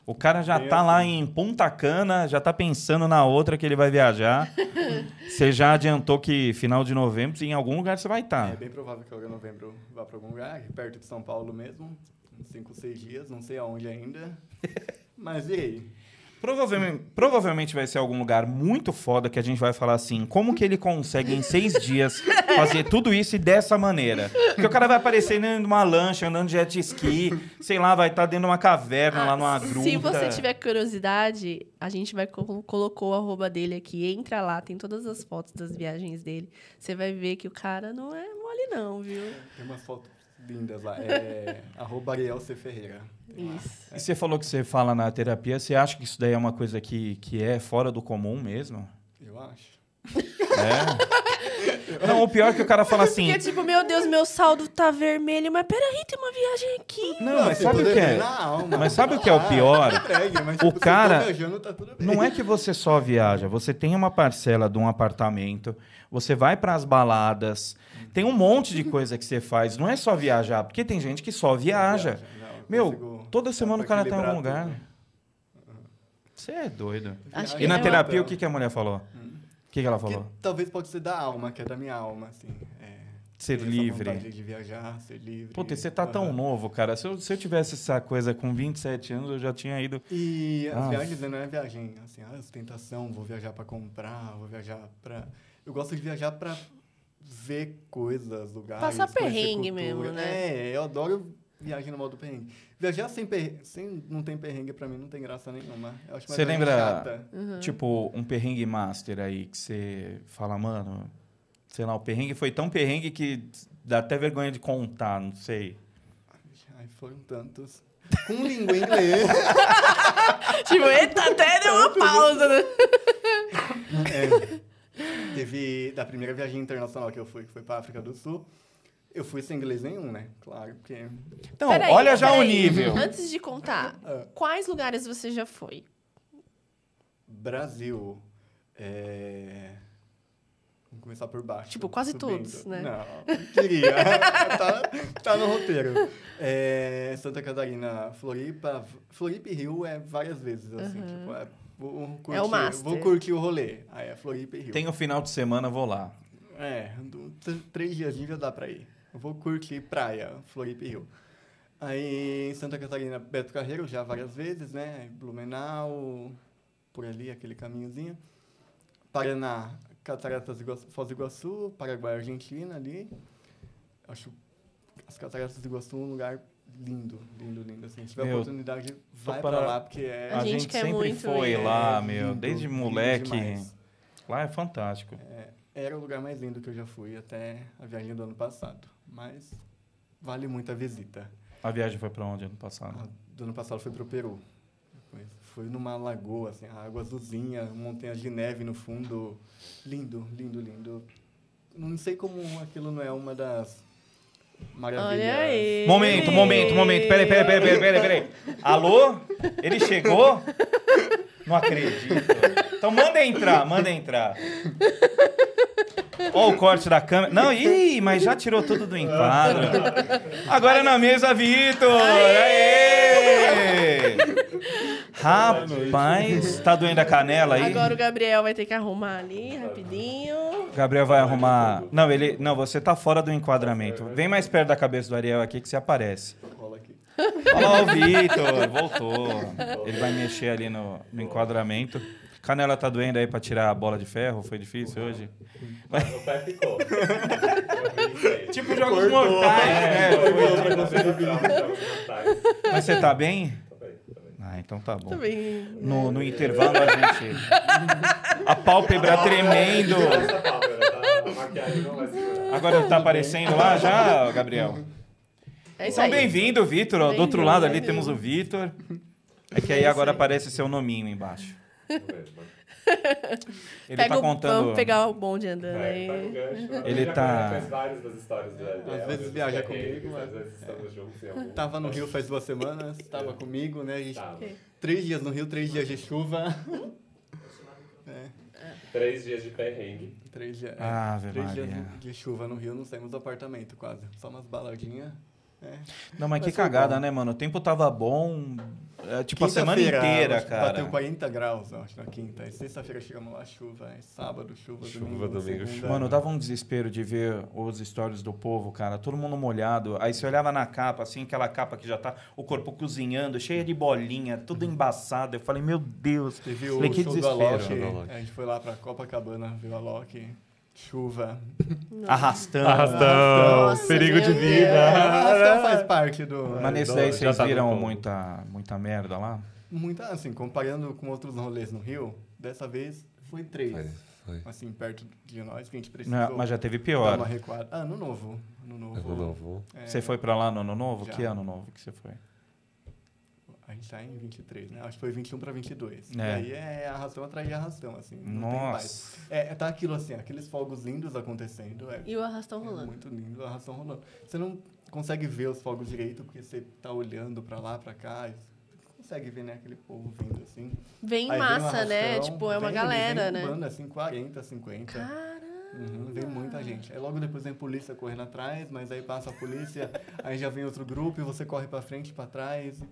O cara já Bem tá lá em Punta Cana, já tá pensando na outra que ele vai viajar. *laughs* Você já adiantou que final de novembro, em algum lugar você vai estar. É bem provável que em novembro, vá para algum lugar, perto de São Paulo mesmo. Uns 5, 6 dias, não sei aonde ainda. *laughs* Mas e aí? Provavelmente, provavelmente vai ser algum lugar muito foda que a gente vai falar assim, como que ele consegue em seis dias fazer tudo isso e dessa maneira? Porque o cara vai aparecer dentro de uma lancha, andando de jet ski, sei lá, vai estar dentro de uma caverna, lá numa gruta. Ah, Se você tiver curiosidade, a gente vai co- colocou o arroba dele aqui. Entra lá, tem todas as fotos das viagens dele. Você vai ver que o cara não é mole não, viu? Tem umas fotos lindas lá. É *laughs* arroba Ariel C. Ferreira. Isso. E você falou que você fala na terapia, você acha que isso daí é uma coisa que, que é fora do comum mesmo? Eu acho. É? *laughs* Não, o pior é que o cara fala assim... *laughs* Porque, tipo, meu Deus, meu saldo tá vermelho, mas peraí, tem uma viagem aqui. Não, mas sabe o que é? Mas sabe o que é o ah, pior? *laughs* O tô cara- tá. Não é que você só viaja, você tem uma parcela de um apartamento, você vai para as baladas, tem um monte de coisa que você faz. Não é só viajar, porque tem gente que só viaja. Meu, toda semana o cara tá em algum lugar. Você é doido. E na é terapia, o que, que a mulher falou? O que, que ela Que falou? talvez pode ser da alma, que é da minha alma, assim. É, Ser livre. de viajar, ser livre. Puta, e você tá tão novo, cara. Se eu, se eu tivesse essa coisa com 27 anos, eu já tinha ido. E as Ah. viagens né, não é viagem, assim, ah, ostentação, vou viajar pra comprar, vou viajar pra... Eu gosto de viajar pra ver coisas, lugares, Passar perrengue cultura. mesmo, né? É, eu adoro viagem no modo perrengue. Viajar sem, per... sem não tem perrengue pra mim não tem graça nenhuma. Você lembra- chata. Tipo, um perrengue master aí, que você fala, mano, sei lá, o perrengue foi tão perrengue que dá até vergonha de contar, não sei. Ai, foram tantos. Com língua em inglês. *laughs* Tipo, eita, até deu uma pausa, né? É. Teve da primeira viagem internacional que eu fui, que foi pra África do Sul. Eu fui sem inglês nenhum, né? Claro, porque... Então, Peraí, olha já o nível. Antes de contar, Ah. quais lugares você já foi? Brasil. É... Vamos começar por baixo. Tipo, quase subindo. todos, né? Não, queria. *laughs* tá, tá no roteiro. É, Santa Catarina, Floripa. Floripa e Rio é várias vezes, assim. Tipo, é, vou curtir, É o master. Vou curtir o rolê. Aí é Floripa e Rio. Tem o final de semana, vou lá. É, três dias já dá pra ir. Eu vou curtir praia, Floripa e Rio. Aí em Santa Catarina, Beto Carreiro, já várias vezes, né? Blumenau, por ali, aquele caminhozinho. Paraná, Cataratas Iguaçu, Foz do Iguaçu, Paraguai, Argentina ali. Acho as Cataratas do Iguaçu um lugar lindo, lindo, lindo. Assim, se tiver Meu, oportunidade, vai para- pra lá, porque é... A gente quer sempre muito foi ir. lá, é meu. lindo, Desde moleque. Lá é fantástico. É, era o lugar mais lindo que eu já fui até a viagem do ano passado. Mas vale muito a visita. A viagem foi pra onde ano passado? A do ano passado foi pro Peru. Depois Fui numa lagoa, assim, a água azulzinha, montanhas de neve no fundo. Lindo, lindo, lindo. Não sei como aquilo não é uma das maravilhas. Olha aí. Momento, momento, momento. Peraí, peraí, peraí, peraí, peraí, peraí. Alô? Ele chegou? Não acredito. Então manda entrar, manda entrar. Ó o corte da câmera. Não, ih, mas já tirou tudo do enquadro. Agora na mesa, Vitor! Aê! Rapaz, tá doendo a canela aí? Agora o Gabriel vai ter que arrumar ali rapidinho. Gabriel vai arrumar. Não, ele. Não, você tá fora do enquadramento. Vem mais perto da cabeça do Ariel aqui que você aparece. Olha lá o Vitor, voltou. Ele vai mexer ali no, no enquadramento. Canela tá doendo aí pra tirar a bola de ferro? Foi difícil hoje? O pé ficou. *laughs* Tipo jogos mortais, né? Tá Mas você tá bem? bem, tá bem. Ah, então tá bom. Também. No, no intervalo a gente. A pálpebra tremendo. Tá? A maquiagem não vai segurar. Agora tá aparecendo lá já, Gabriel? É isso Então, bem-vindo, Vitor. ó. Do outro lado ali temos o Vitor. É que aí É agora aparece seu nominho embaixo. Ele Pega tá o- contando. Vamos pegar o bonde andando É, tá aí. gancho. *laughs* Ele já tá- conhece várias das histórias dele. Às vezes viaja comigo, Às mas- vezes estamos juntos em algum. Tava no Rio faz duas semanas, *laughs* tava comigo, né? A gente, Tava. três dias no Rio, três dias de chuva. *laughs* É, Três dias de perrengue. três dias. é, Ave três dias de chuva no Rio, não saímos do apartamento quase. Só umas baladinhas. É. Não, mas, Mas que cagada, bom. né, mano? O tempo tava bom. É, tipo, a semana inteira, cara. Bateu 40 graus, acho, na quinta. E sexta-feira chegamos lá, chuva. Aí sábado, chuva, Chuva, domingo, domingo, segunda. chuva. Mano, dava um desespero de ver os stories do povo, cara. Todo mundo molhado. Aí você olhava na capa, assim, aquela capa que já tá o corpo cozinhando, cheia de bolinha, tudo embaçado. Eu falei, meu Deus. Teve o Falei, que show desespero. do Alok. Show do Alok. A gente foi lá pra Copacabana, viu o Alok. Chuva. Arrastando. Arrastão, Nossa, perigo de Deus. vida. Arrastão faz parte do... Mas nesse daí vocês tá viram muita, muita merda lá? Muita, assim, comparando com outros rolês no Rio, dessa vez foi três. Foi, foi. Assim, perto de nós, que a gente precisou Não, mas já teve dar pior. uma recuada. Ah, ano novo. Ano novo. Ano novo. É, Você foi pra lá no ano novo? Já. Que ano novo que você foi? A gente tá em 23, né? Acho que foi 21 pra 22. É. E aí é arrastão atrás de arrastão, assim. não tem paz. Nossa. É, tá aquilo assim, aqueles fogos lindos acontecendo. É, E o arrastão é rolando. muito lindo, a arrastão rolando. Você não consegue ver os fogos direito porque você tá olhando pra lá, pra cá. Você consegue ver, né, aquele povo vindo assim. Vem em Aí vem o massa, né? arrastão, Tipo, é uma vem- galera, vem né? Banda, assim, 40, 50. Caramba. Uhum, vem muita gente. Aí logo depois vem polícia correndo atrás, mas aí passa a polícia, aí já vem outro grupo e você corre pra frente e pra trás.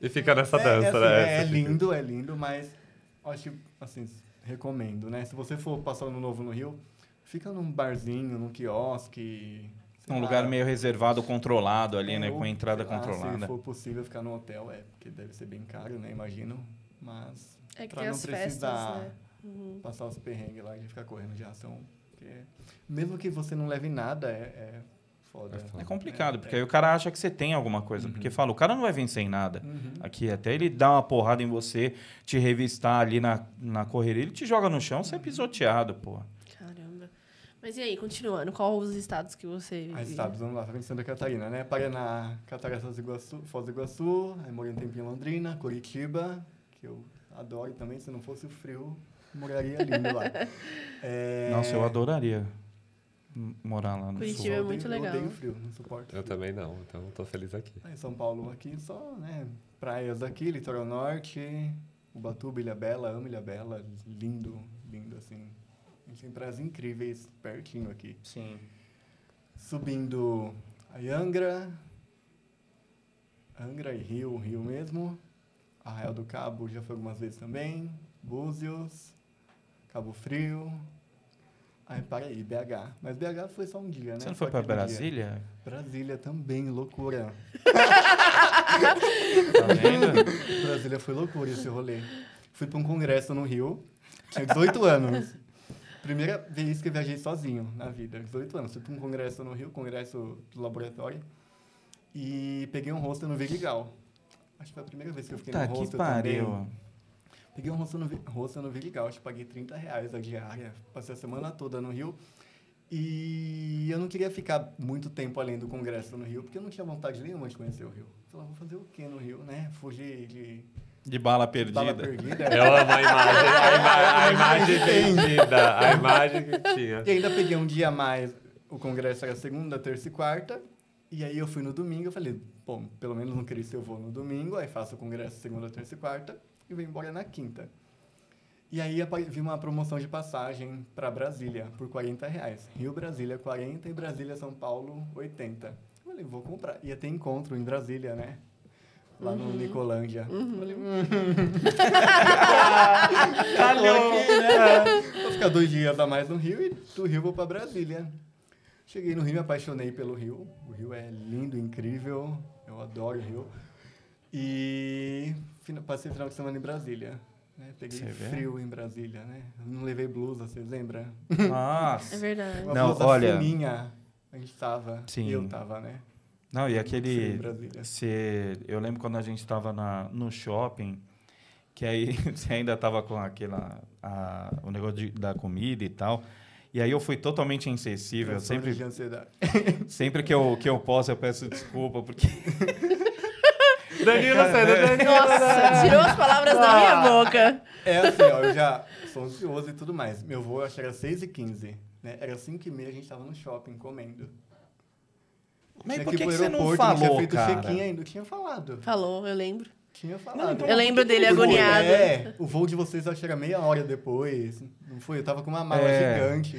E fica nessa é, dança, é, assim, né? é, é lindo, é lindo, mas acho que, assim, recomendo, né? Se você for passar ano novo no Rio, fica num barzinho, num quiosque. Um lá. lugar meio reservado, controlado ali, É, né? Com a entrada lá, controlada. Se for possível ficar no hotel, é, porque deve ser bem caro, né? Imagino. Mas É que pra tem não as festas, precisar né? Uhum. passar os perrengues lá e ficar correndo de ação. Porque mesmo que você não leve nada, é, é foda. É foda. É complicado, É, porque é. aí o cara acha que você tem alguma coisa. Porque fala, o cara não vai vencer em nada. Uhum. Aqui, até ele dá uma porrada em você, te revistar ali na, na correria, ele te joga no chão, você é pisoteado, pô. Caramba. Mas e aí, continuando, qual os estados que você. Aí estados, vamos lá, tá vendo Santa Catarina, né? Paraná, Cataratas do Iguaçu, Foz do Iguaçu, aí morei um tempinho em Londrina, Curitiba, que eu adoro também, se não fosse o frio, moraria lindo lá. *laughs* É, Nossa, eu adoraria. Morar lá no Curitiba sul. é Eu muito odeio- legal. Eu odeio frio, não suporto. Eu frio. também não, então tô feliz aqui. Ah, Em São Paulo aqui só, né? Praias aqui, litoral norte, Ubatuba, Ilha Bela, amo Ilha Bela, lindo, lindo assim. A gente tem praias incríveis pertinho aqui. Sim. Subindo a Angra, Angra e Rio, Rio mesmo. Arraial do Cabo já foi algumas vezes também. Búzios, Cabo Frio. Aí para aí, BH. Mas BH foi só um dia, né? Você não foi pra aquele dia. Brasília? Brasília também, loucura. *laughs* Tá vendo? *laughs* Brasília foi loucura esse rolê. Fui para um congresso no Rio, tinha 18 *laughs* anos. Primeira vez que eu viajei sozinho na vida, 18 anos. Fui para um congresso no Rio, congresso do laboratório, e peguei um hostel no Vidigal. Acho que foi a primeira vez que eu fiquei Tá no que hostel pariu. também. Peguei um hostel no, hostel no que paguei 30 reais a diária. Passei a semana toda no Rio. E eu não queria ficar muito tempo além do congresso no Rio, porque eu não tinha vontade nenhuma de conhecer o Rio. Falei, vou fazer o quê no Rio, né? Fugir de De bala perdida. bala perdida. Eu amo a imagem, a, ima a *laughs* imagem perdida, a imagem que tinha. E ainda peguei um dia a mais. O congresso era segunda, terça e quarta. E aí eu fui no domingo, eu falei, bom, pelo menos no Cristo eu vou no domingo, aí faço o congresso segunda, terça e quarta e venho embora na quinta. E aí vi uma promoção de passagem para Brasília por 40 reais. Rio Brasília 40 e Brasília São Paulo 80. Eu falei, vou comprar. Ia ter encontro em Brasília, né? Lá no Nicolândia. Falei, hum. *laughs* Calhou, né? Vou ficar dois dias a mais no Rio e do Rio vou para Brasília. Cheguei no Rio, me apaixonei pelo Rio. O Rio é lindo, incrível. Eu adoro o Rio. E passei o final de semana em Brasília. né? Peguei Você vê? frio em Brasília, né? Não levei blusa, vocês lembram? É Nossa. verdade. Uma Não, blusa olha- fininha. A gente tava. Sim. E eu tava, né? Não, e aquele. Você, eu lembro quando a gente estava no shopping, que aí *laughs* você ainda estava com aquela, a- o negócio de- da comida e tal. E aí eu fui totalmente insensível. Transtorno Sempre, de ansiedade. *laughs* sempre que, eu, que eu posso, eu peço desculpa, porque. *laughs* Danilo, você Danilo. Nossa, tirou as palavras da minha boca. É assim, ó, eu já sou ansioso e tudo mais. Meu voo, eu acho que era 6h15. Né? Era 5h30, a gente tava no shopping comendo. Mas Tinha por que, que você não falou, tinha feito cara? check-in ainda. Eu tinha falado. Falou, eu lembro. Tinha falado. então Eu lembro dele agoniado. É, o voo de vocês acho que era meia hora depois. Não foi? Eu tava com uma mala É. gigante.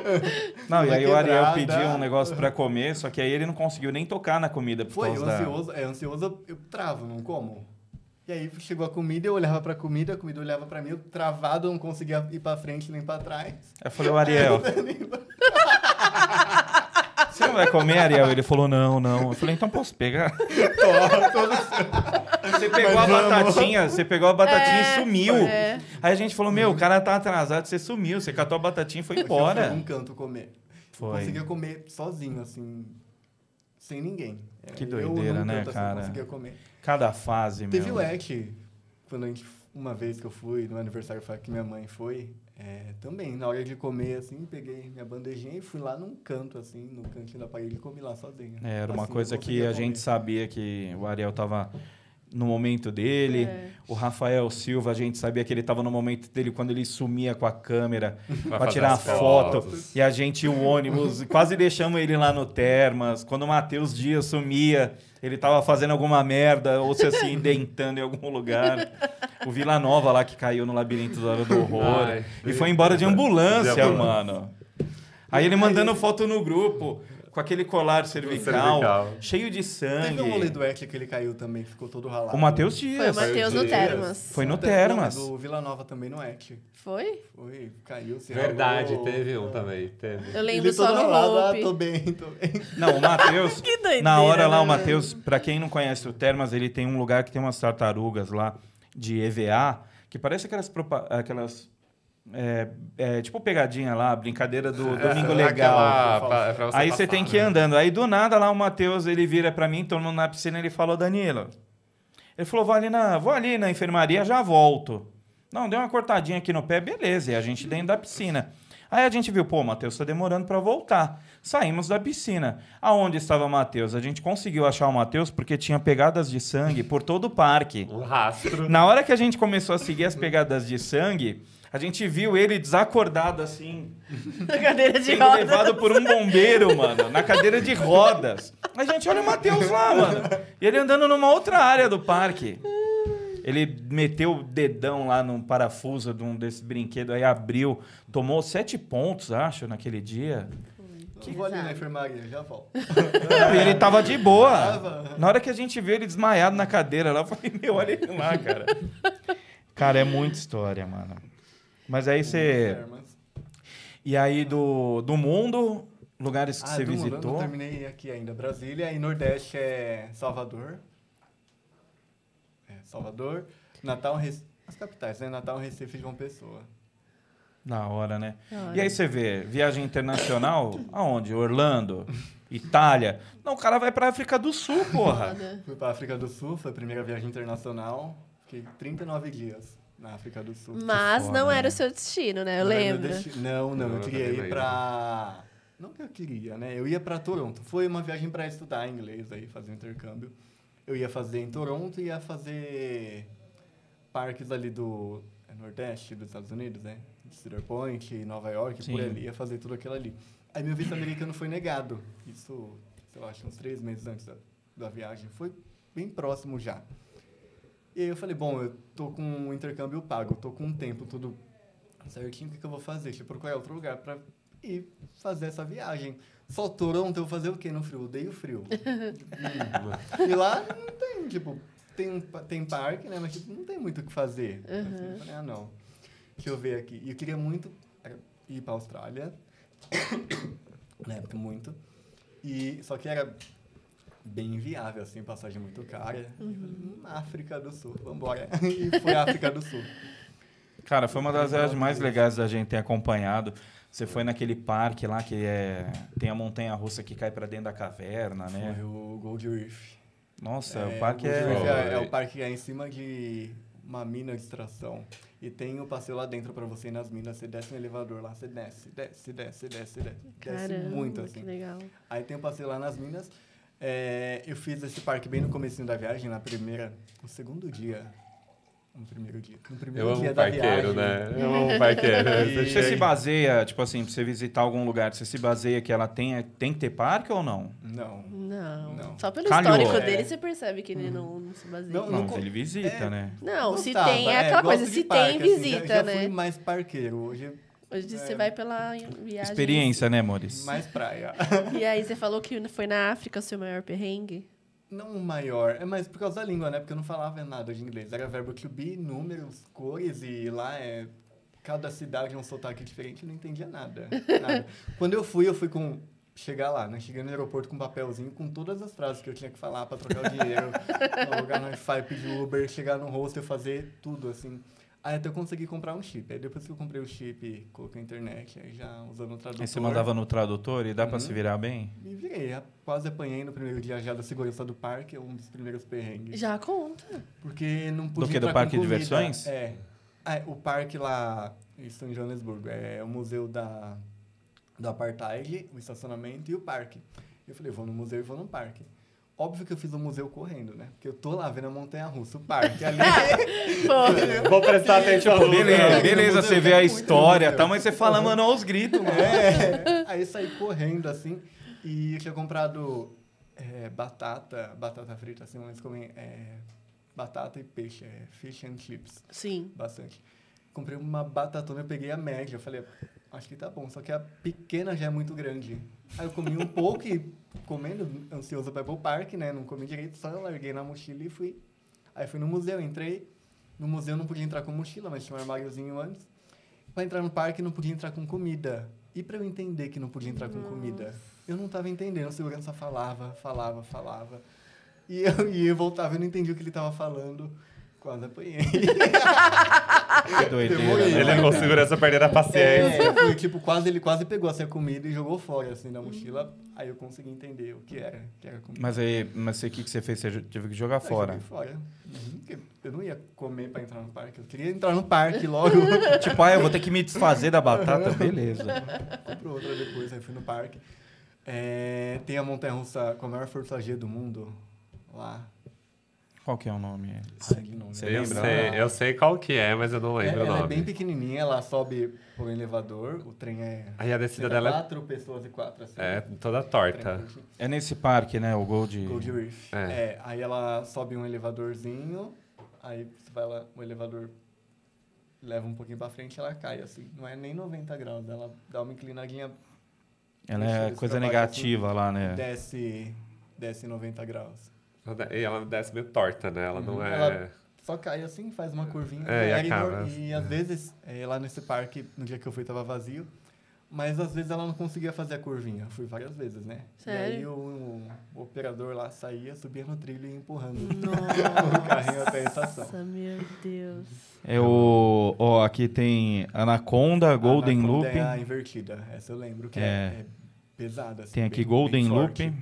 *laughs* Não, e aí o Ariel quebrada. pediu um negócio pra comer, só que aí ele não conseguiu nem tocar na comida por Foi, causa eu da... ansioso, é, ansioso eu- travo, não como. E aí chegou a comida, eu olhava pra comida, a comida olhava pra mim, eu travado, eu não conseguia ir pra frente nem pra trás. Eu falei, o Ariel, *laughs* você não vai comer, Ariel? Ele falou, não, não. Eu falei, então posso pegar? *laughs* Você pegou a batatinha, você pegou a batatinha É, e sumiu. é. Aí a gente falou, meu, o cara tá atrasado, você sumiu, você catou a batatinha e foi que eu fui embora. num canto comer. Foi. Conseguia comer sozinho, assim, sem ninguém. É, Que eu doideira, num né, canto, assim, cara? conseguia comer. Cada fase, Teve meu. o ET, quando a gente, uma vez que eu fui, no aniversário que minha mãe foi, é, também, na hora de comer, assim, peguei minha bandejinha e fui lá num canto, assim, no cantinho da parede e comi lá sozinho. É, Era uma Assim, coisa eu que a gente comer. sabia que o Ariel tava no momento dele. É. O Rafael Silva, a gente sabia que ele tava no momento dele quando ele sumia com a câmera *laughs* fazer tirar a foto. fotos. E a gente, o ônibus, *laughs* quase deixamos ele lá no Termas. Quando o Matheus Dias sumia, ele tava fazendo alguma merda ou se assim, *laughs* dentando em algum lugar. O Vila Nova lá que caiu no labirinto da hora do horror. Ai, e foi embora de ambulância, De ambulância. mano. Aí ele mandando foto no grupo, com aquele colar cervical, cervical. cheio de sangue. Teve um rolê do ET que ele caiu também, que ficou todo ralado. O Matheus Foi o Dias. Matheus no Dias. Termas. Foi no Termas. O Vila Nova também no ET. Foi? Foi, caiu, se Verdade, ralou. teve um também, teve. Eu lembro Ele só todo no ralado, ah, tô bem, tô bem. Não, o Matheus. *laughs* Que doideira, Na hora lá, né, o Matheus, pra quem não conhece o Termas, ele tem um lugar que tem umas tartarugas lá de EVA, que parece aquelas. aquelas é, é, tipo pegadinha lá, brincadeira do Domingo Legal. Aquela, pra, pra você Aí você tem que ir né? andando. Aí do nada lá o Matheus, ele vira pra mim, todo mundo na piscina, ele falou, Danilo. Ele falou, vou ali na, vou ali na enfermaria, já volto. Não, deu uma cortadinha aqui no pé, beleza. E a gente dentro da piscina. Aí a gente viu, pô, o Matheus tá demorando para voltar. Saímos da piscina. Aonde estava o Matheus? A gente conseguiu achar o Matheus porque tinha pegadas de sangue por todo o parque. Um rastro. Na hora que a gente começou a seguir as pegadas de sangue, a gente viu ele desacordado assim, *laughs* Na cadeira de sendo rodas. levado por um bombeiro, mano, na cadeira de rodas. A gente olha o Matheus lá, mano. E ele andando numa outra área do parque. Ele meteu o dedão lá num parafuso de um desses brinquedos, aí abriu, tomou sete pontos, acho, naquele dia. Que vou ali na enfermaria, já volto. E ele tava de boa. Tava. Na hora que a gente viu ele desmaiado na cadeira lá, eu falei, meu, olha ele lá, cara. Cara, é muita história, mano. Mas aí você. Termas. E aí do, do mundo, lugares que Ah, você do mundo, eu visitou. Não terminei aqui ainda. Brasília e Nordeste é Salvador. É, Salvador. Natal, Recife. As capitais, né? Natal, Recife e João Pessoa. Da hora, né? E aí você vê, viagem internacional, *coughs* aonde? Orlando, Itália. Não, o cara vai pra África do Sul, porra. *laughs* Fui para África do Sul, foi a primeira viagem internacional. Fiquei 39 dias na África do Sul. Mas não né? era o seu destino, né? Eu Não lembro. desti- Não, não, Não, eu queria ir pra. Não que eu queria, né? Eu ia pra Toronto. Foi uma viagem pra estudar inglês aí, fazer um intercâmbio. Eu ia fazer em Toronto e ia fazer parques ali do é, Nordeste dos Estados Unidos, né? Cedar Point, Nova York, Sim. por ali. Ia fazer tudo aquilo ali. Aí meu visto americano foi negado. Isso, sei lá, acho uns três meses antes da, da viagem. Foi bem próximo já. E aí eu falei, bom, eu tô com um intercâmbio pago, tô com um tempo tudo certinho, o que, que eu vou fazer? Deixa eu procurar outro lugar pra ir fazer essa viagem. Só Toronto, eu vou fazer o quê no frio? Eu odeio frio. e, *laughs* e lá não tem, tipo, tem, tem parque, né? Mas tipo, não tem muito o que fazer. Assim, eu falei, ah, não. Deixa eu ver aqui. E eu queria muito ir pra Austrália. *coughs* na época, muito. E, só que era bem inviável, assim, passagem muito cara. Eu falei, África do Sul, vambora. *laughs* e foi África do Sul. Cara, foi uma das viagens mais legais da gente ter acompanhado. Você foi naquele parque lá que é, tem a montanha russa que cai pra dentro da caverna, né? Foi o Gold Reef. Nossa, o É, parque Gold Reef é. é, é o parque que é em cima de uma mina de extração. E tem o passeio lá dentro pra você ir nas minas. Você desce no elevador lá, você desce, desce, desce, desce, desce. Desce Caramba, muito, que assim. legal. Aí tem o passeio lá nas minas. É, eu fiz esse parque bem no comecinho da viagem, na primeira... No segundo dia. No primeiro dia. No primeiro Eu amo dia da parqueiro, viagem. né? Eu amo parqueiro. *laughs* E- Você se baseia, tipo assim, pra você visitar algum lugar, você se baseia que ela tenha, tem que ter parque ou não? Não. Não. Não. Só pelo Calhou. histórico É. dele, você percebe que ele não, não se baseia. Não, Não, não ele visita, é, né? Não, se tem, é aquela coisa, se parque, tem, assim, visita, já, já né? fui mais parqueiro. Hoje Hoje você é. vai pela viagem. Experiência, né, Maurício? mais praia. E aí você falou que foi na África o seu maior perrengue? Não o maior, é mais por causa da língua, né? Porque eu não falava nada de inglês. Era verbo to be, números, cores, e lá é. Cada cidade é um sotaque diferente, eu não entendia nada. nada. *laughs* Quando eu fui, eu fui com. Chegar lá, né? Cheguei no aeroporto com um papelzinho com todas as frases que eu tinha que falar pra trocar o dinheiro, *laughs* alugar no Wi-Fi, pedir Uber, chegar no hostel, fazer tudo, assim. Aí até eu consegui comprar um chip. Aí depois que eu comprei o chip, coloquei a internet, aí já usando o tradutor. Aí você mandava no tradutor e dá pra Uhum. se virar bem? Me virei, quase apanhei no primeiro dia já da segurança do parque, é um dos primeiros perrengues. Já conta. Porque não podia que, do parque de diversões? É. Ah, o parque lá em São Joanesburgo é o museu da, do apartheid, o estacionamento e o parque. Eu falei, vou no museu e vou no parque. Óbvio que eu fiz o museu correndo, né? Porque eu tô lá vendo a montanha-russa, o parque ali. *laughs* *laughs* Vou prestar atenção no Beleza, É, beleza, você vê a história, tá, mas você fala, mano, aos gritos, mano. É. *laughs* Aí saí correndo, assim, e eu tinha comprado é, batata, batata frita, assim, eles comem é, batata e peixe, é, fish and chips, sim. bastante. Comprei uma batatona, eu peguei a média, eu falei, acho que tá bom, só que a pequena já é muito grande. Aí eu comi um pouco e, comendo, ansioso pra ir pro parque, né, não comi direito, só larguei na mochila e fui. Aí fui no museu, entrei, no museu não podia entrar com mochila, mas tinha um armáriozinho antes. Pra entrar no parque não podia entrar com comida. E pra eu entender que não podia entrar com comida, eu não tava entendendo. O segurança falava, falava, falava. E eu, e eu voltava, eu não entendi o que ele tava falando. Quase apanhei. Que doideira. Né? Ele com segurança perdendo a paciência. É, foi tipo, quase, ele quase pegou assim, a comida e jogou fora, assim, da mochila. Aí eu consegui entender o que era, que era comida. Mas aí, mas o que, que você fez? Você teve que jogar fora. joguei fora. Uhum, porque eu não ia comer pra entrar no parque, eu queria entrar no parque logo. *laughs* Tipo, ah, eu vou ter que me desfazer da batata, beleza. fui pro outra depois, aí fui no parque. É, tem a montanha-russa com a maior força G do mundo, lá. Qual que é o nome? Ai, nome. Você Eu lembra? sei, eu sei qual que é, mas eu não É, lembro o ela é nome. bem pequenininha, ela sobe por um elevador, o trem é... Aí a descida dela é- quatro pessoas e quatro, assim. é toda torta. É nesse parque, né? O Gold. Gold Reef. É. É. aí ela sobe um elevadorzinho, aí você vai lá, o elevador leva um pouquinho pra frente ela cai, assim. Não é nem 90 graus, ela dá uma inclinadinha, Ela é coisa negativa lá, né? desce, desce 90 graus. E ela desce meio torta, né? Ela não Uhum. é. Ela- Só cai assim, faz uma curvinha. É, e aí acaba. E às vezes, é, lá nesse parque, no dia que eu fui, tava vazio. Mas às vezes ela não conseguia fazer a curvinha. Eu fui várias vezes, né? E aí Sério? o, o operador lá saía, subia no trilho e ia empurrando *laughs* Nossa, o carrinho até a estação. meu Deus. É o. Ó, aqui tem Anaconda, Golden Anaconda Loop. É a invertida, essa eu lembro, que é, É. é pesada. Assim, Tem aqui bem- Golden bem Loop.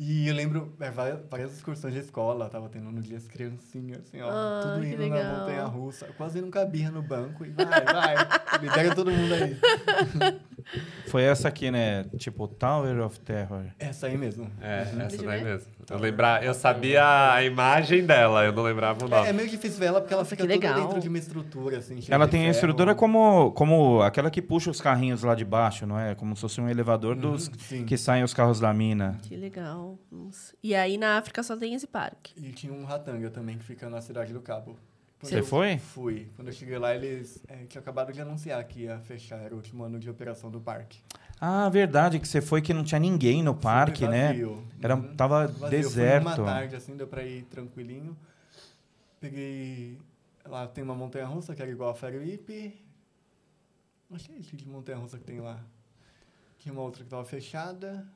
E eu lembro é, várias, várias excursões de escola, tava tendo no dia as criancinhas, assim, ó, Ah, tudo indo na legal. montanha russa. Eu quase não cabia no banco e vai, vai, *laughs* libera todo mundo aí. *laughs* Foi essa aqui, né? Tipo, Tower of Terror. Essa aí mesmo. É, essa Deixa eu daí mesmo. Eu, lembrar, eu sabia a imagem dela, eu não lembrava o É, é nome. meio difícil ver ela porque ela Nossa, fica toda legal. dentro de uma estrutura, assim, Ela tem a ferro. estrutura como, como aquela que puxa os carrinhos lá de baixo, não é? Como se fosse um elevador Uhum, dos sim. que saem os carros da mina. Que legal. Nossa. E aí na África só tem esse parque. E tinha um ratanga também que fica na cidade do Cabo. Você foi? Fui. Quando eu cheguei lá, eles é, tinham acabado de anunciar que ia fechar, era o último ano de operação do parque. Ah, verdade, que você foi que não tinha ninguém no parque, Foi né? vazio. Era, Uhum. tava Vazio. Deserto. numa tarde, assim, deu pra ir tranquilinho. Peguei... Lá tem uma montanha-russa que era igual a Ferroípe. Acho que é esse de montanha-russa que tem lá. Tinha uma outra que tava fechada.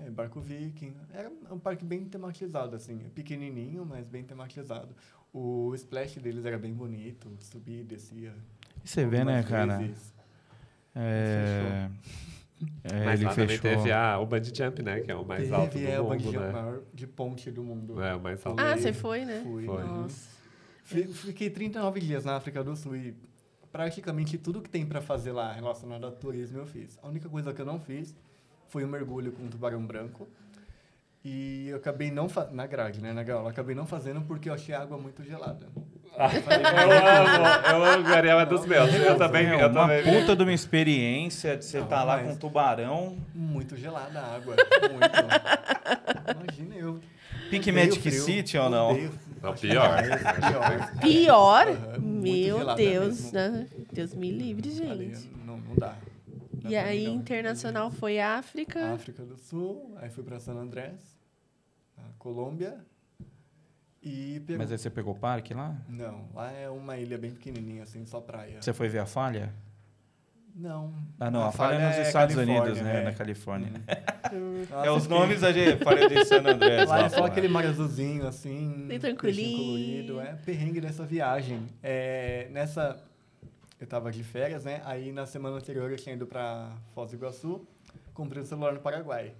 É, barco viking. Era um parque bem tematizado, assim. Pequenininho, mas bem tematizado. O splash deles era bem bonito. Subia e descia. E você vê, né, cara? vezes. É, é, Mas ele lá também fechou. teve a, o bungee jump, né? Que é o mais Teve, alto do é, o mundo, bungee né? maior de ponte do mundo. É, o mais alto. Ah, você foi, né? Fui. Foi. Fiquei 39 dias na África do Sul e praticamente tudo que tem pra fazer lá relacionado a turismo eu fiz. A única coisa que eu não fiz foi o mergulho com tubarão branco. E eu acabei não fa- na grade, né, na gaiola, acabei não fazendo porque eu achei a água muito gelada. Eu amo, eu amo, Gabriel é dos meus. Eu também, É, eu uma também. puta de uma experiência de você estar lá mas- com um tubarão. Muito gelada a água, muito. Imagina eu. Pique odeio Magic frio, City ou não? odeio- Não, acho pior. pior. Muito Meu Deus, né? Deus me livre, gente. não, não dá. E aí, internacional foi África. África do Sul, aí fui pra San Andrés, a Colômbia e Peru. Mas aí você pegou o parque lá? Não, lá é uma ilha bem pequenininha, assim, só praia. Você foi ver a falha? Não. Ah, não, a, falha é nos Estados Unidos, né? é. Na Califórnia. *laughs* Nossa, é os fiquei- nomes da gente. Falha de San Andrés. Lá lá é só aquele mar azulzinho, assim. Bem tranquilinho. É perrengue dessa viagem. É, nessa... Eu tava de férias, né? Aí na semana anterior eu tinha ido pra Foz do Iguaçu, comprei um celular no Paraguai.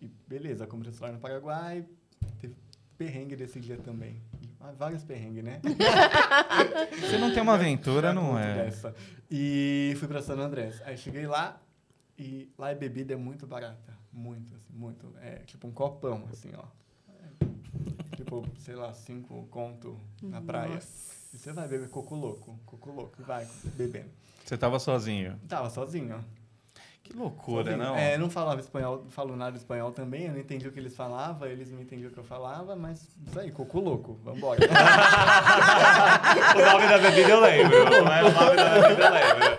E beleza, comprei um celular no Paraguai, teve perrengue desse dia também. Ah, vários perrengues, né? *laughs* Você não tem uma aventura, não é? dessa. E fui pra San Andrés. Aí cheguei lá e lá a bebida é muito barata. Muito, assim, muito. É tipo um copão, assim, ó. É, tipo, sei lá, cinco conto na praia. Nossa. E você vai beber coco louco, coco louco, vai bebendo. Você tava sozinho. Tava sozinho, ó. Que loucura, Sozinho. não? É, não falava espanhol, falo nada espanhol também, eu não entendi o que eles falavam, eles não entendiam o que eu falava, mas isso aí, coco louco, vambora. *laughs* O nome da bebida eu lembro. Mas o nome da bebida eu lembro.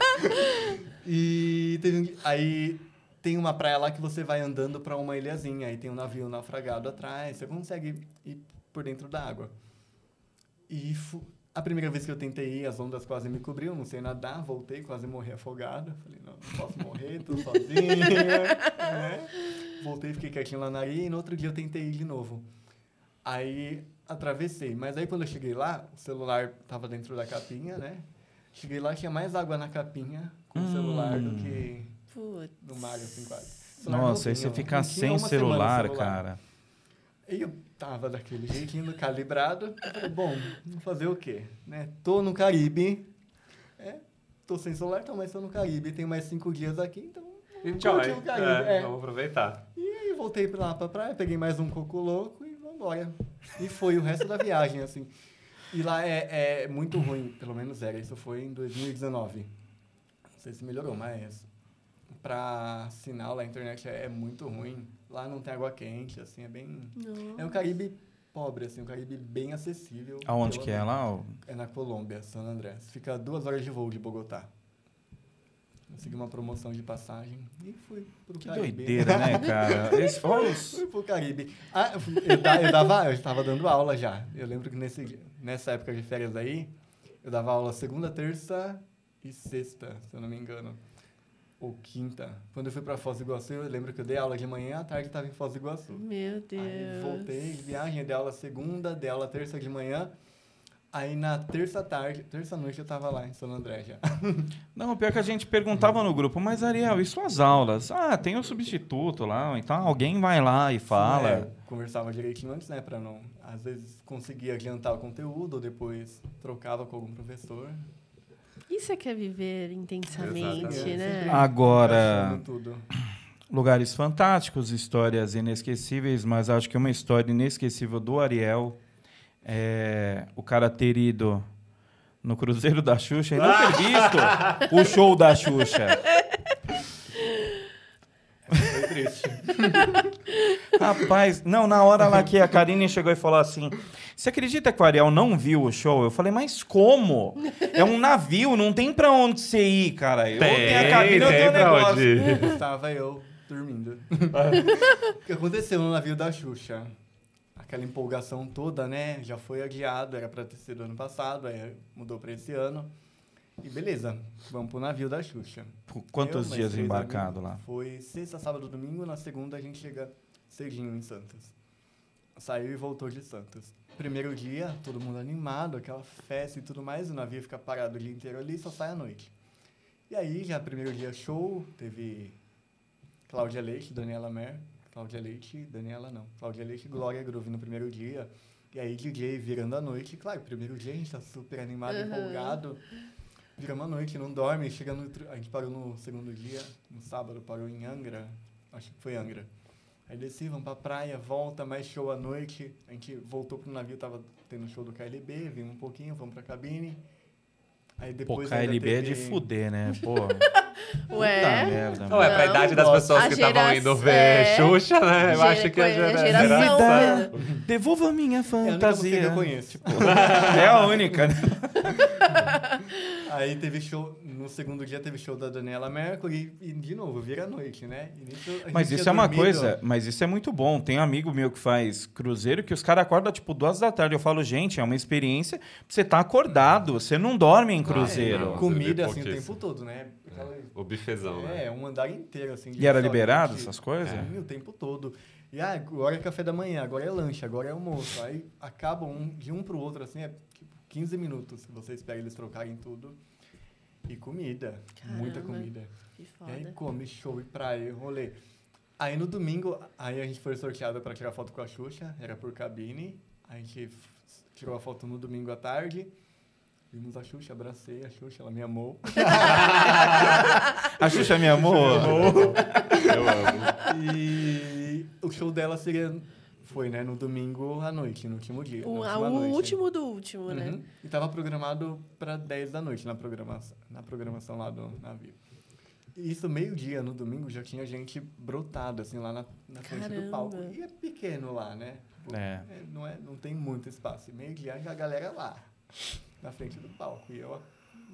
E teve aí tem uma praia lá que você vai andando para uma ilhazinha, aí tem um navio naufragado atrás, você consegue ir por dentro da água. E a primeira vez que eu tentei ir, as ondas quase me cobriam, não sei nadar, voltei, quase morri afogado. Falei, não, não posso morrer, tô *laughs* sozinho. né? Voltei, fiquei quietinho lá na areia e no outro dia eu tentei ir de novo. Aí atravessei. Mas aí quando eu cheguei lá, o celular tava dentro da capinha, né? Cheguei lá, tinha mais água na capinha com o Hum. celular do que Putz. no mar, assim, quase. O celular Nossa, aí você ficar tinha sem celular, o cara. E eu tava daquele jeitinho calibrado. Eu falei, bom, vou fazer o quê? Né? Tô no Caribe. É, tô sem celular, então, mas tô no Caribe. Tenho mais cinco dias aqui, então Enjoy. curtir o Caribe. É, é. Vamos aproveitar. E aí voltei pra lá pra praia, peguei mais um coco louco e vambora. E foi o resto da viagem, assim. E lá é, é muito ruim, pelo menos era. Isso foi em 2019. Não sei se melhorou, mas pra sinal lá, a internet é, é muito ruim. Lá não tem água quente, assim, é bem... É um Caribe pobre, assim, um Caribe bem acessível. Aonde que é lá? ó? É na Colômbia, San Andrés. Fica duas horas de voo de Bogotá. Consegui uma promoção de passagem e fui pro Que Caribe. doideira, né, *laughs* cara? Esse, os- Fui pro Caribe. Ah, eu, fui- eu, eu dava, eu estava dando aula já. Eu lembro que nesse, nessa época de férias aí, eu dava aula segunda, terça e sexta, se eu não me engano. Ou quinta. Quando eu fui pra Foz do Iguaçu, eu lembro que eu dei aula de manhã, à tarde estava em Foz do Iguaçu. Meu Deus. Aí voltei de viagem, dei aula segunda, dei aula terça de manhã. Aí na terça tarde, terça noite eu tava lá em São André já. *laughs* Não, pior que a gente perguntava no grupo, mas Ariel, e suas aulas? Ah, tem o substituto lá, então alguém vai lá e fala. É, conversava direitinho antes, né, pra não... Às vezes conseguia adiantar o conteúdo, ou depois trocava com algum professor. Isso é que é viver intensamente, Exatamente. né? Agora-. Lugares fantásticos, histórias inesquecíveis, mas acho que uma história inesquecível do Ariel é o cara ter ido no Cruzeiro da Xuxa e não ter *laughs* visto o show da Xuxa. Foi triste. *laughs* Rapaz, não, na hora lá que a Karine chegou e falou assim: Você acredita que o Ariel não viu o show? Eu falei, mas como? É um navio, não tem pra onde você ir, cara. Eu Tem, tenho a cabine, eu tenho um pra negócio. onde ir. *laughs* Estava eu dormindo. o que aconteceu no navio da Xuxa? Aquela empolgação toda, né? Já foi adiado, era pra ter sido ano passado, aí mudou pra esse ano. E beleza, vamos pro navio da Xuxa. Por Quantos Eu, dias embarcado amigos. lá? Foi sexta, sábado, domingo. Na segunda a gente chega cedinho em Santos. Saiu e voltou de Santos. Primeiro dia, todo mundo animado, aquela festa e tudo mais. O navio fica parado o dia inteiro ali, só sai à noite. E aí, já primeiro dia show, teve Cláudia Leite, Daniela Mer. Cláudia Leite, Daniela não. Cláudia Leite e Glória Groove no primeiro dia. E aí, DJ virando a noite. Claro, primeiro dia a gente tá super animado, Uhum. empolgado. Viramos a noite, não dorme. Chega no, a gente parou no segundo dia, no sábado, parou em Angra. Acho que foi Angra. Aí desci, vamos pra praia, volta, mais show à noite. A gente voltou pro navio, tava tendo show do KLB, vimos um pouquinho, vamos pra cabine. Aí Pô, depois ainda KLB é de teve- fuder, né? *laughs* Pô. *laughs* Ué? Puta merda, Não, é pra Não, idade das pessoas A que estavam indo ver é. Xuxa, né? Eu acho que a é gera- geração. Vida, devolva minha É a única fantasia. que eu conheço. É a única, né? *laughs* Aí teve show, no segundo dia teve show da Daniela Mercury e, de novo, vira noite, né? E nisso Mas isso é uma dormido. coisa, mas isso é muito bom. Tem um amigo meu que faz cruzeiro que os caras acordam tipo duas da tarde. Eu falo, gente, é uma experiência pra você tá acordado. Você não dorme em cruzeiro. não. Comida Você vê assim o tempo todo, né? Aquela- O bifezão, né? É, um andar inteiro, assim. de E era liberado essas coisas? Sim, o tempo todo. E ah, agora é café da manhã, agora é lanche, agora é almoço. Aí acaba um, de um pro outro, assim, é 15 minutos. Você espera eles trocarem tudo. E comida. Muita Caramba. comida. Que E aí foda. come, show e praia, rolê. Aí no domingo, aí a gente foi sorteado para tirar foto com a Xuxa, era por cabine. A gente tirou a foto no domingo à tarde. Vimos a Xuxa, abracei a Xuxa, ela me amou. *laughs* A Xuxa me amou. Eu amo. E o show dela seria. Foi, né? No domingo à noite, no último dia. O, a- o noite. último do último, né? Uhum. E tava programado para 10 da noite na programação, na programação lá do navio. E isso, meio-dia no domingo, já tinha gente brotada, assim, lá na, na frente do palco. E é pequeno lá, né? Tipo, É. não, é, não tem muito espaço. Meio-dia já a galera lá, na frente do palco. E eu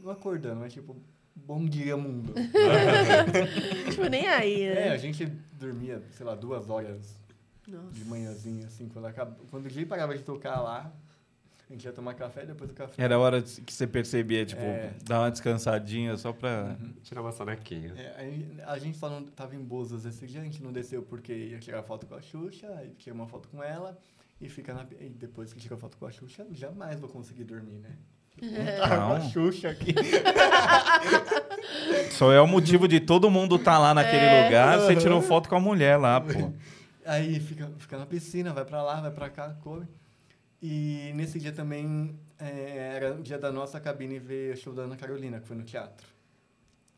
não acordando, mas tipo, bom dia, mundo. *laughs* Tipo, nem aí, É, a né? gente dormia, sei lá, duas horas Nossa. de manhãzinha, assim, quando, acaba, quando o dia parava de tocar lá, a gente ia tomar café, depois do café... Era a hora que você percebia, tipo, É. dar uma descansadinha só pra. Tirar uma sonequinha. É, a gente só não tava em Bozas esse dia, a gente não desceu porque ia tirar foto com a Xuxa, aí tirei uma foto com ela, E fica na. E depois que tira foto com a Xuxa, jamais vou conseguir dormir, né? É. Tá com a. Xuxa aqui. Só é o motivo de todo mundo estar lá naquele É. lugar. Você tirou foto com a mulher lá, pô. Aí fica, fica na piscina, vai pra lá, vai pra cá, come. E nesse dia também é, era o dia da nossa cabine ver o show da Ana Carolina, que foi no teatro.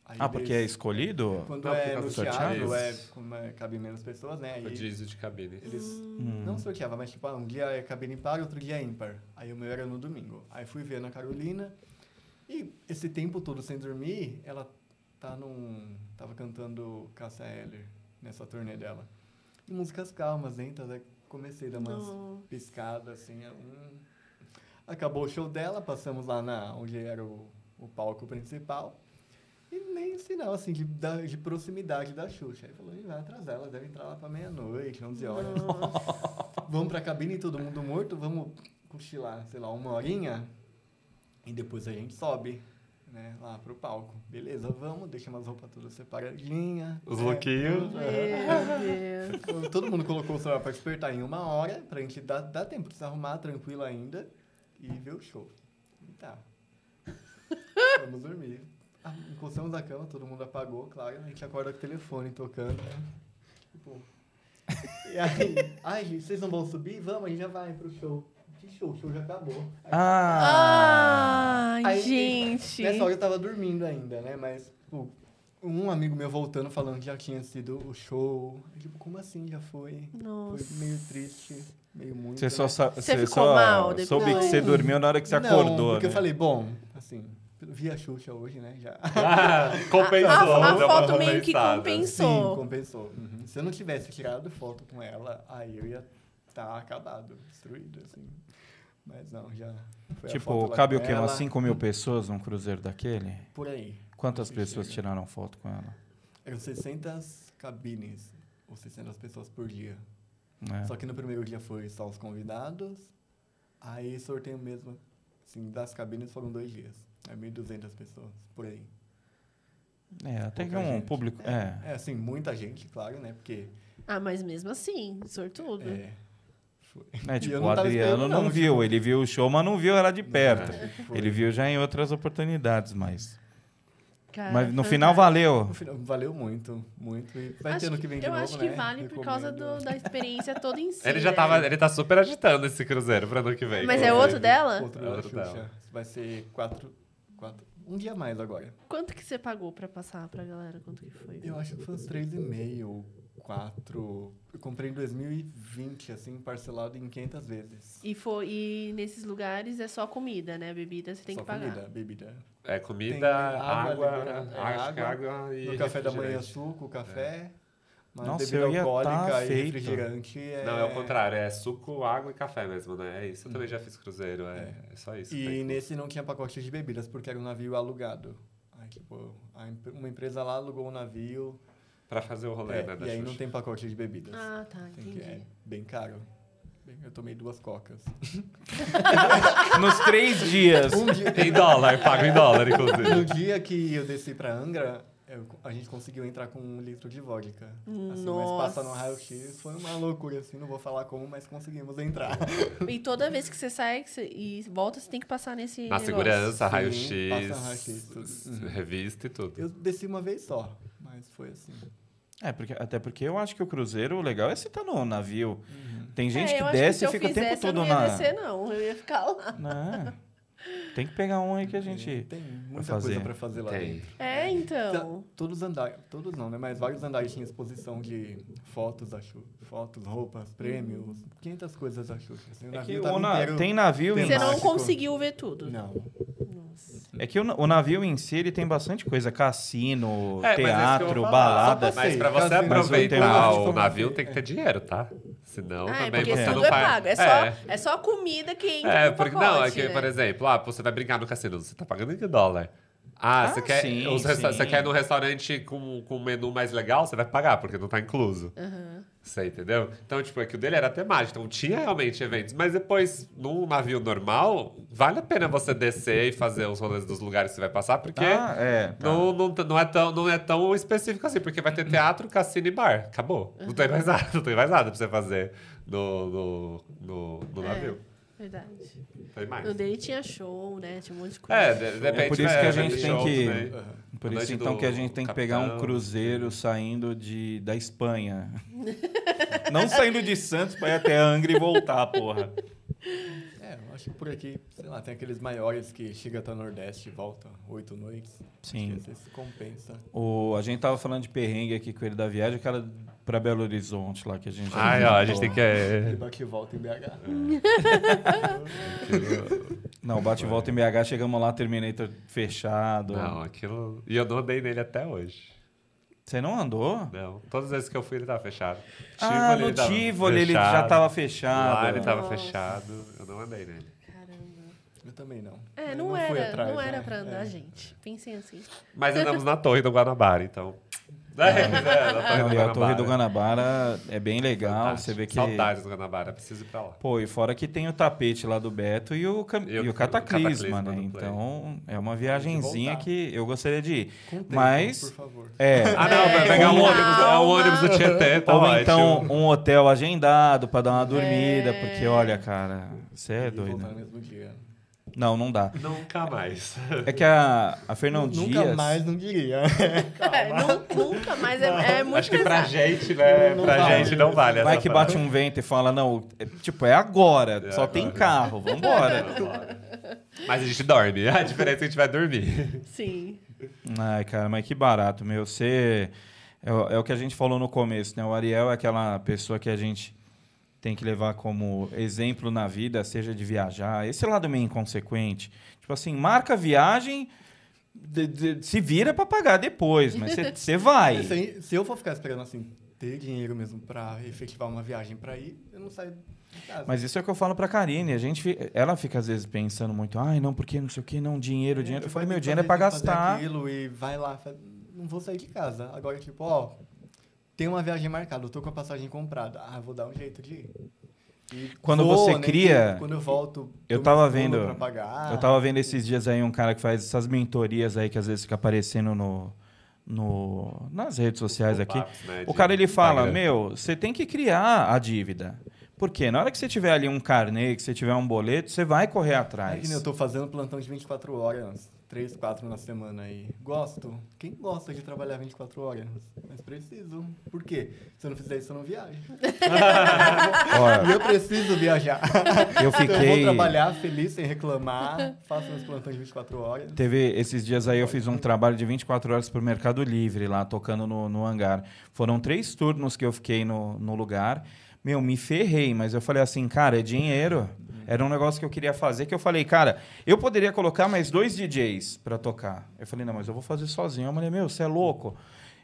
Aí Ah, porque é escolhido? Quando Não, é no teatro, é, como é, cabe menos pessoas, né? Rodízio de cabine. eles Hum. não sorteavam, mas tipo, ah, um dia é cabine par, outro dia é ímpar. Aí o meu era no domingo. Aí fui ver a Ana Carolina e esse tempo todo sem dormir, ela tá num, tava cantando Cássia Eller nessa turnê dela. Músicas calmas, lentas, aí comecei a dar umas Não. piscadas, assim. é um- Acabou o show dela, passamos lá na onde era o, o palco principal. E nem sinal, assim, de, da- de proximidade da Xuxa. Aí falou, "Ih, vai atrasar, ela deve entrar lá pra meia-noite, 11 horas. *laughs* vamos pra cabine, todo mundo morto, vamos cochilar, sei lá, uma horinha. E depois a gente sobe, né, lá pro palco. Beleza, vamos, deixa umas roupas todas separadinhas. Os né, lookinhos. Meu Deus. Todo mundo colocou o celular pra despertar em uma hora, pra gente dar, dar tempo de se arrumar tranquilo ainda e ver o show. E tá. Vamos dormir. Ah, encostamos na cama, todo mundo apagou, claro. A gente acorda com o telefone tocando. né? Tipo. E aí, ai, gente, vocês não vão subir? Vamos, a gente já vai pro show. Show? O show já acabou. Ah! Ai, Aí, gente. Nessa hora eu tava dormindo ainda, né? Mas, tipo, um amigo meu voltando falando que já tinha sido o show. Eu, Tipo, como assim já foi? Nossa. Foi meio triste, meio muito. Você só, né? Você ficou só mal depois? soube que você dormiu na hora que você Não, acordou, porque né? eu falei, bom, assim, vi a Xuxa hoje, né? Já. *laughs* Ah, compensou. A, a uma foto meio que compensada. Sim, compensou. compensou. Uhum. Se eu não tivesse tirado foto com ela, aí eu ia estar acabado, destruído, assim. Mas não, já foi a Tipo, cabe o quê? Umas ela, 5 mil pessoas num cruzeiro daquele? Por aí. Quantas pessoas chega. tiraram foto com ela? Eram 600 cabines, ou 600 pessoas por dia. É. Só que no primeiro dia foi só os convidados, aí sorteio mesmo, assim, das cabines foram dois dias. É 1.200 pessoas, por aí. É, até que um gente. público. É. É, assim, muita gente, claro, né? Porque. Ah, mas mesmo assim, sortudo. É, É, E tipo, eu o não Adriano não, não, viu. Ele viu o show, mas não viu ela de perto. Foi. Ele viu já em outras oportunidades, mas. Cara, mas no final valeu. No final, valeu muito, muito. E vai Acho ter no que- que vem de eu novo, acho que né? vale por causa Recomendo. do- da experiência toda em *laughs* si. Ele já né? tava. Ele tá super agitando esse cruzeiro pra ano que vem. Mas é outro dela? Outro É dela. Vai ser quatro, quatro. Um dia a mais agora. Quanto que você pagou pra passar pra galera? Quanto que foi? Eu acho que foi uns três e meio, quatro. Eu comprei em 2020, assim, parcelado em 500 vezes. E, foi, e nesses lugares é só comida, né? Bebida você tem Só que pagar. comida, bebida. É comida, Tem água, água, liberada. É, água. água e No café da manhã, suco, café. Mas Nossa, bebida eu ia alcoólica tá e feito. refrigerante é... Não, é o contrário, é suco, água e café mesmo, né? É isso. Eu também já fiz cruzeiro, é, é só isso. E nesse não tinha pacote de bebidas, porque era um navio alugado. Aí, tipo, uma empresa lá alugou um navio. Pra fazer o rolê, é, né? da e aí não tem pacote de bebidas. Ah, tá, Tem que- entendi. é bem caro. Eu tomei duas cocas. *laughs* Nos três dias. Um dia, Em dólar, pago em dólar, inclusive. no dia que eu desci pra Angra, eu- a gente conseguiu entrar com um litro de vodka. Assim, Nossa. Mas passar no raio-x foi uma loucura, assim, não vou falar como, mas conseguimos entrar. E toda vez que você sai que você- e volta, você tem que passar nesse. Na negócio. segurança, raio-x, passa raio-x, tudo. Uhum. revista e tudo. Eu desci uma vez só, mas foi assim. É, porque, até porque eu acho que o cruzeiro, o legal é você estar no navio. Tem gente É, que desce se e fica o tempo todo eu não ia na. descer, não. Eu ia ficar lá. Não. Tem que pegar um aí que a gente. Tem muita fazer. coisa pra fazer lá Tem. dentro. É, então. Tá, Todos os andares, todos não, né? Mas vários andares tinham exposição de fotos da Xuxa. Fotos, roupas, prêmios, 500 coisas da Xuxa. Assim, o É que navio o tava na- inteiro tem navio em Você não conseguiu ver tudo. Não. É que o, o navio em si ele tem bastante coisa: cassino, É, é teatro, falar. balada. Pra- Mas pra você Mas o aproveitar o não navio tem- que ter dinheiro, tá? Senão Ah, é também porque você tudo não é pago. É, É. Só, é só a comida que entra É, no porque pacote, não, é que, né? por exemplo, ah, você vai brincar no cassino, você tá pagando em dólar. Ah, Ah, você quer, sim, os você quer ir num restaurante com, com um menu mais legal, você vai pagar, porque não tá incluso. Você entendeu? Então, tipo, é que o dele era temático, então tinha realmente eventos. Mas depois, num navio normal, vale a pena você descer e fazer os rolês dos lugares que você vai passar, porque Ah, é. tá. não, não, não, é tão, não é tão específico assim, porque vai ter teatro, cassino e bar. Acabou. Não tem mais *laughs* nada, não tem mais nada pra você fazer no, no, no, no É. navio. Verdade. Não tem mais. No dele tinha show, né? Tinha um monte de coisa. É, de, de repente, É por isso que a gente tem que. também. Por isso então que a gente tem que pegar um cruzeiro saindo de, da Espanha. *laughs* Não saindo de Santos pra ir até Angra e voltar, porra. É, eu acho que por aqui, sei lá, tem aqueles maiores que chega até o Nordeste e volta oito noites. Sim. Acho que se compensa. O, a gente tava falando de perrengue aqui com ele da viagem, aquela pra Belo Horizonte lá que a gente. Ó, a gente tem que. Ele bate e volta em BH. *laughs* Não, bate e volta em BH, chegamos lá, Terminator fechado. Não, aquilo. E eu não andei nele até hoje. Você não andou? Não. Todas as vezes que eu fui, ele tava fechado. Ah, Tivoli, no ele Tivoli ele já fechado. tava fechado. Lá ele tava Nossa. fechado. Eu não andei nele. Caramba. Eu também não. É, não, fui era, atrás, não era né? pra andar, É. gente. Pensem assim. Mas andamos na torre do Guanabara, então. É, é, Não, e a Torre do Guanabara. É bem legal, Fantástico. você vê que... Saudades do Guanabara, preciso ir pra lá. Pô, e fora que tem o tapete lá do Beto e o, cam- E e o- o cataclisma, o Cataclisma né? Então, é uma viagenzinha que eu gostaria de ir. Com tempo, Mas, por favor. é... Ah, não, vai pegar um ônibus, é um ônibus do Tietê, tá Ou ótimo. então um hotel agendado pra dar uma dormida, É. porque olha, cara, você é E doido. voltar no mesmo dia. Não, não dá. Nunca mais. É que a, a Fernão Nunca Dias... mais não diria. *laughs* É, nu- nunca mais é, é muito Acho que pra gente, né? Não pra vale. gente não vale Vai essa que bate um vento e fala, não, é- tipo, é agora, É só tem agora. carro, vambora. Mas a gente dorme. A diferença é que a gente vai dormir. Sim. Ai, cara, mas que barato, meu. Você. É, é o que a gente falou no começo, né? O Ariel é aquela pessoa que a gente tem que levar como exemplo na vida, seja de viajar. Esse lado meio inconsequente. Tipo assim, marca a viagem, de- de- se vira pra pagar depois, mas você- *laughs* vai. Se, se eu for ficar esperando assim, ter dinheiro mesmo pra efetivar uma viagem pra ir, eu não saio de casa. Mas isso é o que eu falo pra Karine. A gente, ela fica às vezes pensando muito, ai, não, porque não sei o que, não, dinheiro, dinheiro. Eu Você falei, meu, dinheiro é pra fazer gastar. aquilo e vai lá, não vou sair de casa. Agora, tipo, ó, tem uma viagem marcada, eu tô com a passagem comprada. Ah, vou dar um jeito de ir. E Quando vou, você nem cria- que Quando eu volto, Eu tava vendo- pra pagar. Eu tava vendo esses dias aí um cara que faz essas mentorias aí que às vezes fica aparecendo no, no, nas redes sociais aqui. Né, O cara ele fala: Instagram. Meu, você tem que criar a dívida. Porque na hora que você tiver ali um carnê, que você tiver um boleto, você vai correr É atrás. que nem eu tô fazendo plantão de 24 horas, 3, 4 na semana aí. Gosto. Quem gosta de trabalhar 24 horas? Mas preciso. Por quê? Se eu não fizer isso, eu não viajo. *laughs* Olha, eu preciso viajar. eu Então eu vou fiquei. trabalhar feliz, sem reclamar. Faço meus plantões de 24 horas. Teve esses dias aí eu fiz um trabalho de 24 horas pro Mercado Livre lá, tocando no, no hangar. Foram três turnos que eu fiquei no, no lugar. Meu, me ferrei, mas eu falei assim, cara, é dinheiro. Era um negócio que eu queria fazer, que eu falei, cara, eu poderia colocar mais dois DJs pra tocar. Eu falei, não, mas eu vou fazer sozinho. Eu falei, meu, você é louco?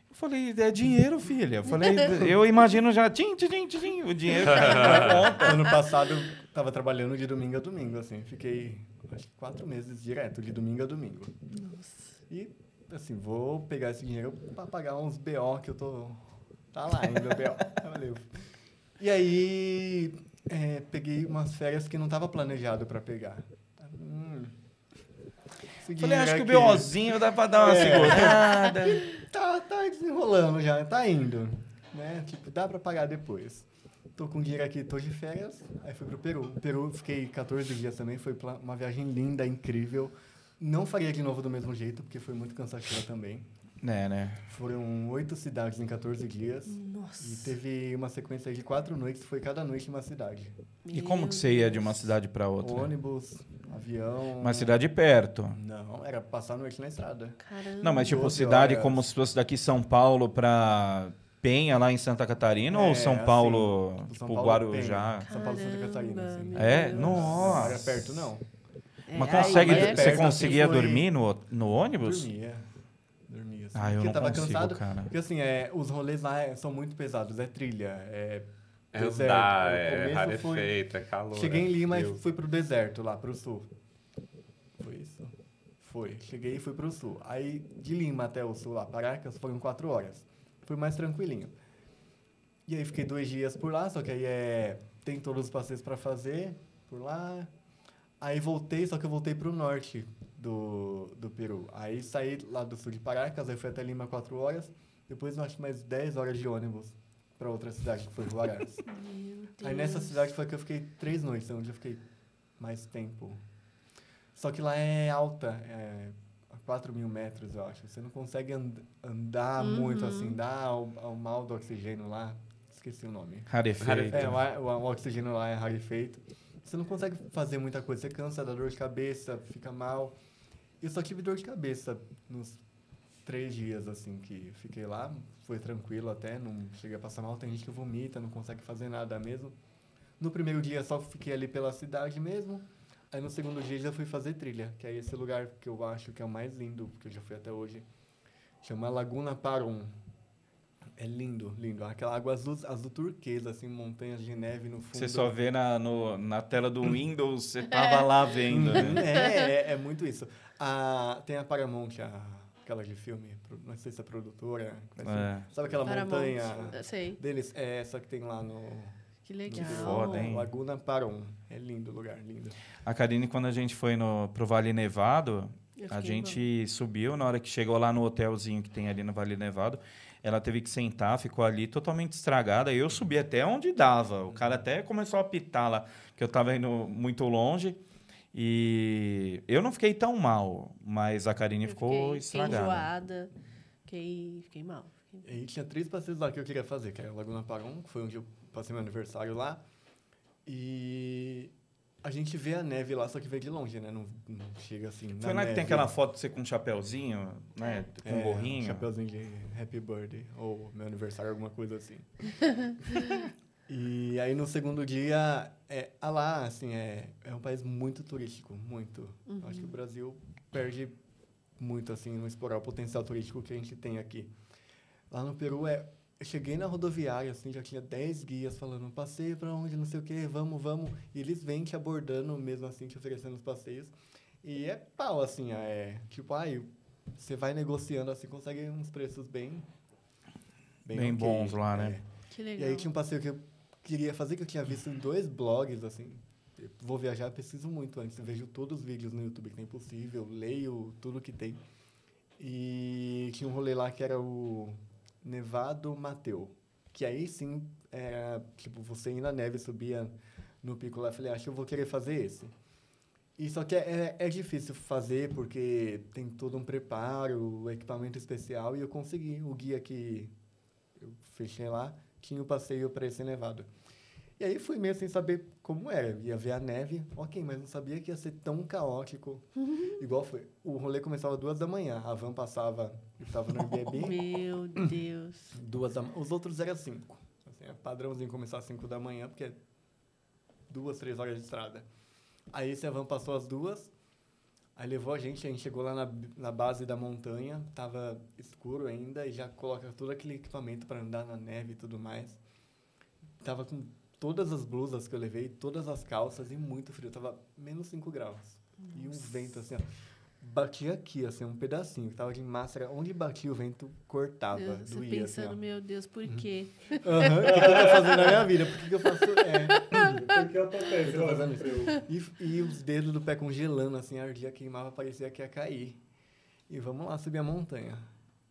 Eu falei, é dinheiro, filha. Eu falei, *laughs* eu imagino já, tchim, tchim, tchim, tchim, o dinheiro conta. *laughs* Ano passado eu tava trabalhando de domingo a domingo, assim. Fiquei, acho que quatro meses direto, de domingo a domingo. E, assim, vou pegar esse dinheiro pra pagar uns BO que eu tô... Tá lá ainda, BO. Valeu. *laughs* E aí, é, peguei umas férias que não tava planejado pra pegar. Hum, Falei, acho que o BOzinho dá pra dar uma É. segurada. *laughs* Tá, tá desenrolando já, tá indo. Né? Tipo, dá pra pagar depois. Tô com dinheiro aqui, tô de férias. Aí fui pro Peru. Peru, fiquei 14 dias também. Foi uma viagem linda, incrível. Não faria de novo do mesmo jeito, porque foi muito cansativa também. É, né? Foram oito cidades em 14 dias. E Nossa. teve uma sequência de quatro noites, foi cada noite uma cidade. E como Meu que você ia de uma cidade pra outra? Ônibus, avião. Uma cidade perto. Não, era passar a noite na estrada. Caramba. Não, mas tipo 12 cidade horas. como se fosse daqui São Paulo pra Penha, lá em Santa Catarina, ou É, São assim, Paulo, tipo, tipo, São Paulo, Guarujá? Penha. São Paulo, Santa Catarina, assim. meu É? Deus. Nossa. Não era perto, não. É, Mas consegue, é você perto, assim, conseguia dormir no, no ônibus? Dormia. Assim, Ah, eu porque não tava consigo, cansado. cara. Porque assim, é, os rolês lá é- são muito pesados. É trilha, é É deserto. andar, O é rarefeito, é calor. Cheguei em é Lima frio. e fui pro deserto, lá pro sul. Foi isso. Foi. Cheguei e fui pro sul. Aí, de Lima até o sul, lá, Paracas, foram quatro horas. Fui mais tranquilinho. E aí, fiquei dois dias por lá, só que aí é... Tem todos os passeios para fazer por lá. Aí, voltei, só que eu voltei pro norte do, do Peru. Aí, saí lá do sul de Paracas, aí fui até Lima quatro horas. Depois, acho mais 10 horas de ônibus para outra cidade, que foi Juarez. *laughs* Aí, nessa cidade foi que eu fiquei três noites, onde eu fiquei mais tempo. Só que lá é alta, é 4 mil metros, eu acho. Você não consegue and andar Uhum. muito assim, dá o, o mal do oxigênio lá. Esqueci o nome. Rarefeito. É, o, o, o oxigênio lá é rarefeito. Você não consegue fazer muita coisa. Você cansa, dá dor de cabeça, fica mal. Eu só tive dor de cabeça nos três dias, assim, que fiquei lá. Foi tranquilo até, não cheguei a passar mal. Tem gente que vomita, não consegue fazer nada mesmo. No primeiro dia só fiquei ali pela cidade mesmo. Aí no segundo dia já fui fazer trilha, que é esse lugar que eu acho que é o mais lindo, que eu já fui até hoje. Chama Laguna Parum. É lindo, lindo. Aquela água azul, azul turquesa, assim, montanhas de neve no fundo. Você só vê na, no- na tela do *laughs* Windows, você tava lá vendo, né? É, é, é muito isso. A, tem a Paramount, a, aquela de filme, não sei se é produtora. É. Sabe aquela Paramount. montanha Sei. deles? É essa que tem lá no Que legal. foda, hein? Laguna Parum. É lindo o lugar, lindo. A Karine, quando a gente foi no, pro Vale Nevado, a gente subiu, na hora que chegou lá no hotelzinho que tem ali no Vale Nevado, ela teve que sentar, ficou ali totalmente estragada. Eu subi até onde dava. O cara até começou a apitar lá, que eu tava indo muito longe. E eu não fiquei tão mal, mas a Karine Eu ficou fiquei, fiquei estragada. enjoada. Fiquei, fiquei mal. E tinha três passeios lá que eu queria fazer, que era Laguna Parum, que foi onde eu passei meu aniversário lá. E a gente vê a neve lá, só que vê de longe, né? Não, não chega assim. na Foi lá que tem neve. aquela foto de você com um chapéuzinho, né? Com um É, gorrinho. Chapeuzinho de Happy Birthday, ou meu aniversário, alguma coisa assim. *laughs* e aí no segundo dia, é, ah lá, assim, é, é um país muito turístico, muito. Acho que o Brasil perde muito, assim, no explorar o potencial turístico que a gente tem aqui. Lá no Peru, é, eu cheguei na rodoviária, assim, já tinha 10 guias falando, passeio pra onde, não sei o quê, vamos, vamos. E eles vêm te abordando mesmo, assim, te oferecendo os passeios. E é pau, assim, é, tipo, ai, você vai negociando, assim, consegue uns preços bem... Bem ok, bons lá, né? é. Que E legal. aí tinha um passeio que eu queria fazer, que eu tinha visto em dois blogs, assim. Eu vou viajar, preciso muito antes. Eu vejo todos os vídeos no YouTube que tem possível, leio tudo que tem. E tinha um rolê lá que era o Nevado Mateu. Que aí sim, era, tipo, você ir na neve, subia no pico lá. Falei, acho que eu vou querer fazer esse. E só que é, é difícil fazer porque tem todo um preparo, equipamento especial. E eu consegui. O guia que eu fechei lá tinha o passeio para esse nevado. E aí fui meio sem saber como era. Ia ver a neve, ok, mas não sabia que ia ser tão caótico. Igual foi. O rolê começava duas da manhã. A van passava, eu tava no Airbnb, *laughs* Meu Deus. duas da Os outros eram cinco. Assim, é padrãozinho começar às cinco da manhã, porque é duas, três horas de estrada. Aí esse a van passou às duas, aí levou a gente, a gente chegou lá na, na base da montanha, tava escuro ainda, e já coloca todo aquele equipamento para andar na neve e tudo mais. Tava com todas as blusas que eu levei, todas as calças e muito frio, tava menos 5 graus. E um vento assim, ó. Batia aqui, assim, um pedacinho, que tava de máscara. Onde batia o vento, cortava, Eu- Você doía, pensando, assim, meu Deus, por quê? *laughs* Aham, O que, que eu tô fazendo na minha vida? Por que, que eu faço... É, *laughs* Porque eu tô eu tô fazendo isso. E, e os dedos do pé congelando, assim, ardia, queimava, parecia que ia cair. E vamos lá subir a montanha.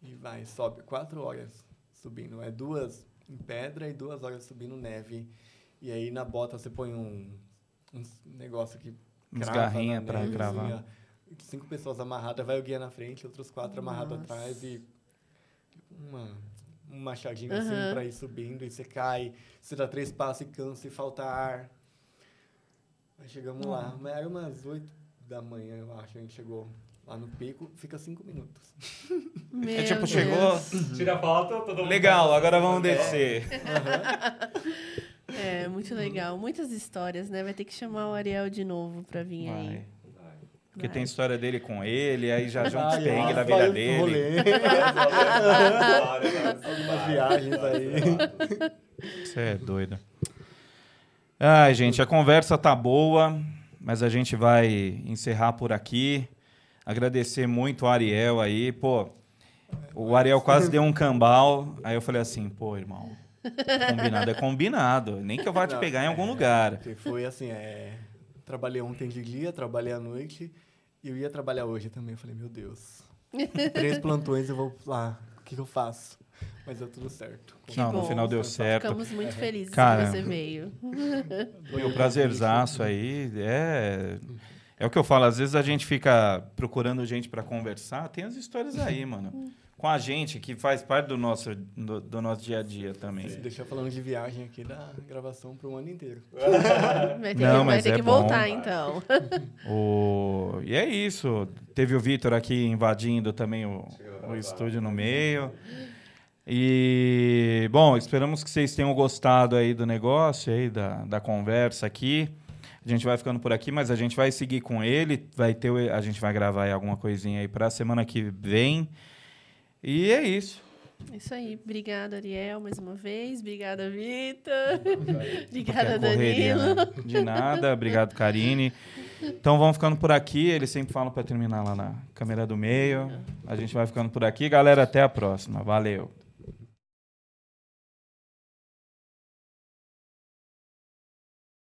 E vai, sobe quatro horas subindo. É duas em pedra e duas horas subindo neve. E aí na bota você põe um, um negócio que Uns garrinha pra cravar. Cinco pessoas amarradas, vai o guia na frente, outros quatro amarrados atrás e uma, um machadinho Aham. assim pra ir subindo e você cai, você dá três passos e cansa e falta ar. Aí chegamos lá, mas era umas oito da manhã, eu acho, a gente chegou lá no pico, fica cinco minutos. *laughs* Meu É tipo, Deus. chegou. Tira a foto, todo mundo. Legal, agora vamos descer. *laughs* É, muito legal. Muitas histórias, né? Vai ter que chamar o Ariel de novo pra vir aí. Porque tem história dele com ele, aí já junta os Ai, perrengues da vida o dele. rolê, *laughs* algumas viagens aí. Você é doido. Ai, gente, a conversa tá boa, mas a gente vai encerrar por aqui. Agradecer muito o Ariel aí, pô. O Ariel quase deu um cambal. Aí eu falei assim, pô, irmão, combinado é combinado. Nem que eu vá te Não, pegar em algum é, lugar. Foi assim, é... Trabalhei ontem de dia, trabalhei à noite eu ia trabalhar hoje também. Eu falei, meu Deus, três plantões eu vou lá, o que, que eu faço? Mas deu tudo certo. Que Não, no bom. final deu certo. Ficamos muito felizes Cara, que você veio. *laughs* E o prazerzaço aí é. É o que eu falo, às vezes a gente fica procurando gente para conversar, tem as histórias aí, mano. Com a gente, que faz parte do nosso, do, do nosso dia a dia também. Se deixar falando de viagem aqui, dá gravação para um ano inteiro. *laughs* Vai ter, Não, que, vai mas ter é que bom. voltar, então. *laughs* O... E é isso. Teve o Vitor aqui invadindo também o, o estúdio no meio. E, bom, esperamos que vocês tenham gostado aí do negócio, aí, da, da conversa aqui. A gente vai ficando por aqui, mas a gente vai seguir com ele. Vai ter, o- a gente vai gravar aí alguma coisinha aí para semana que vem. E é isso. Isso aí. Obrigada, Ariel, mais uma vez. Obrigada, Vitor. *laughs* Obrigada, é correria, Danilo. né? De nada. Obrigado, Karine. Então vamos ficando por aqui. Eles sempre falam para terminar lá na câmera do meio. A gente vai ficando por aqui. Galera, até a próxima. Valeu.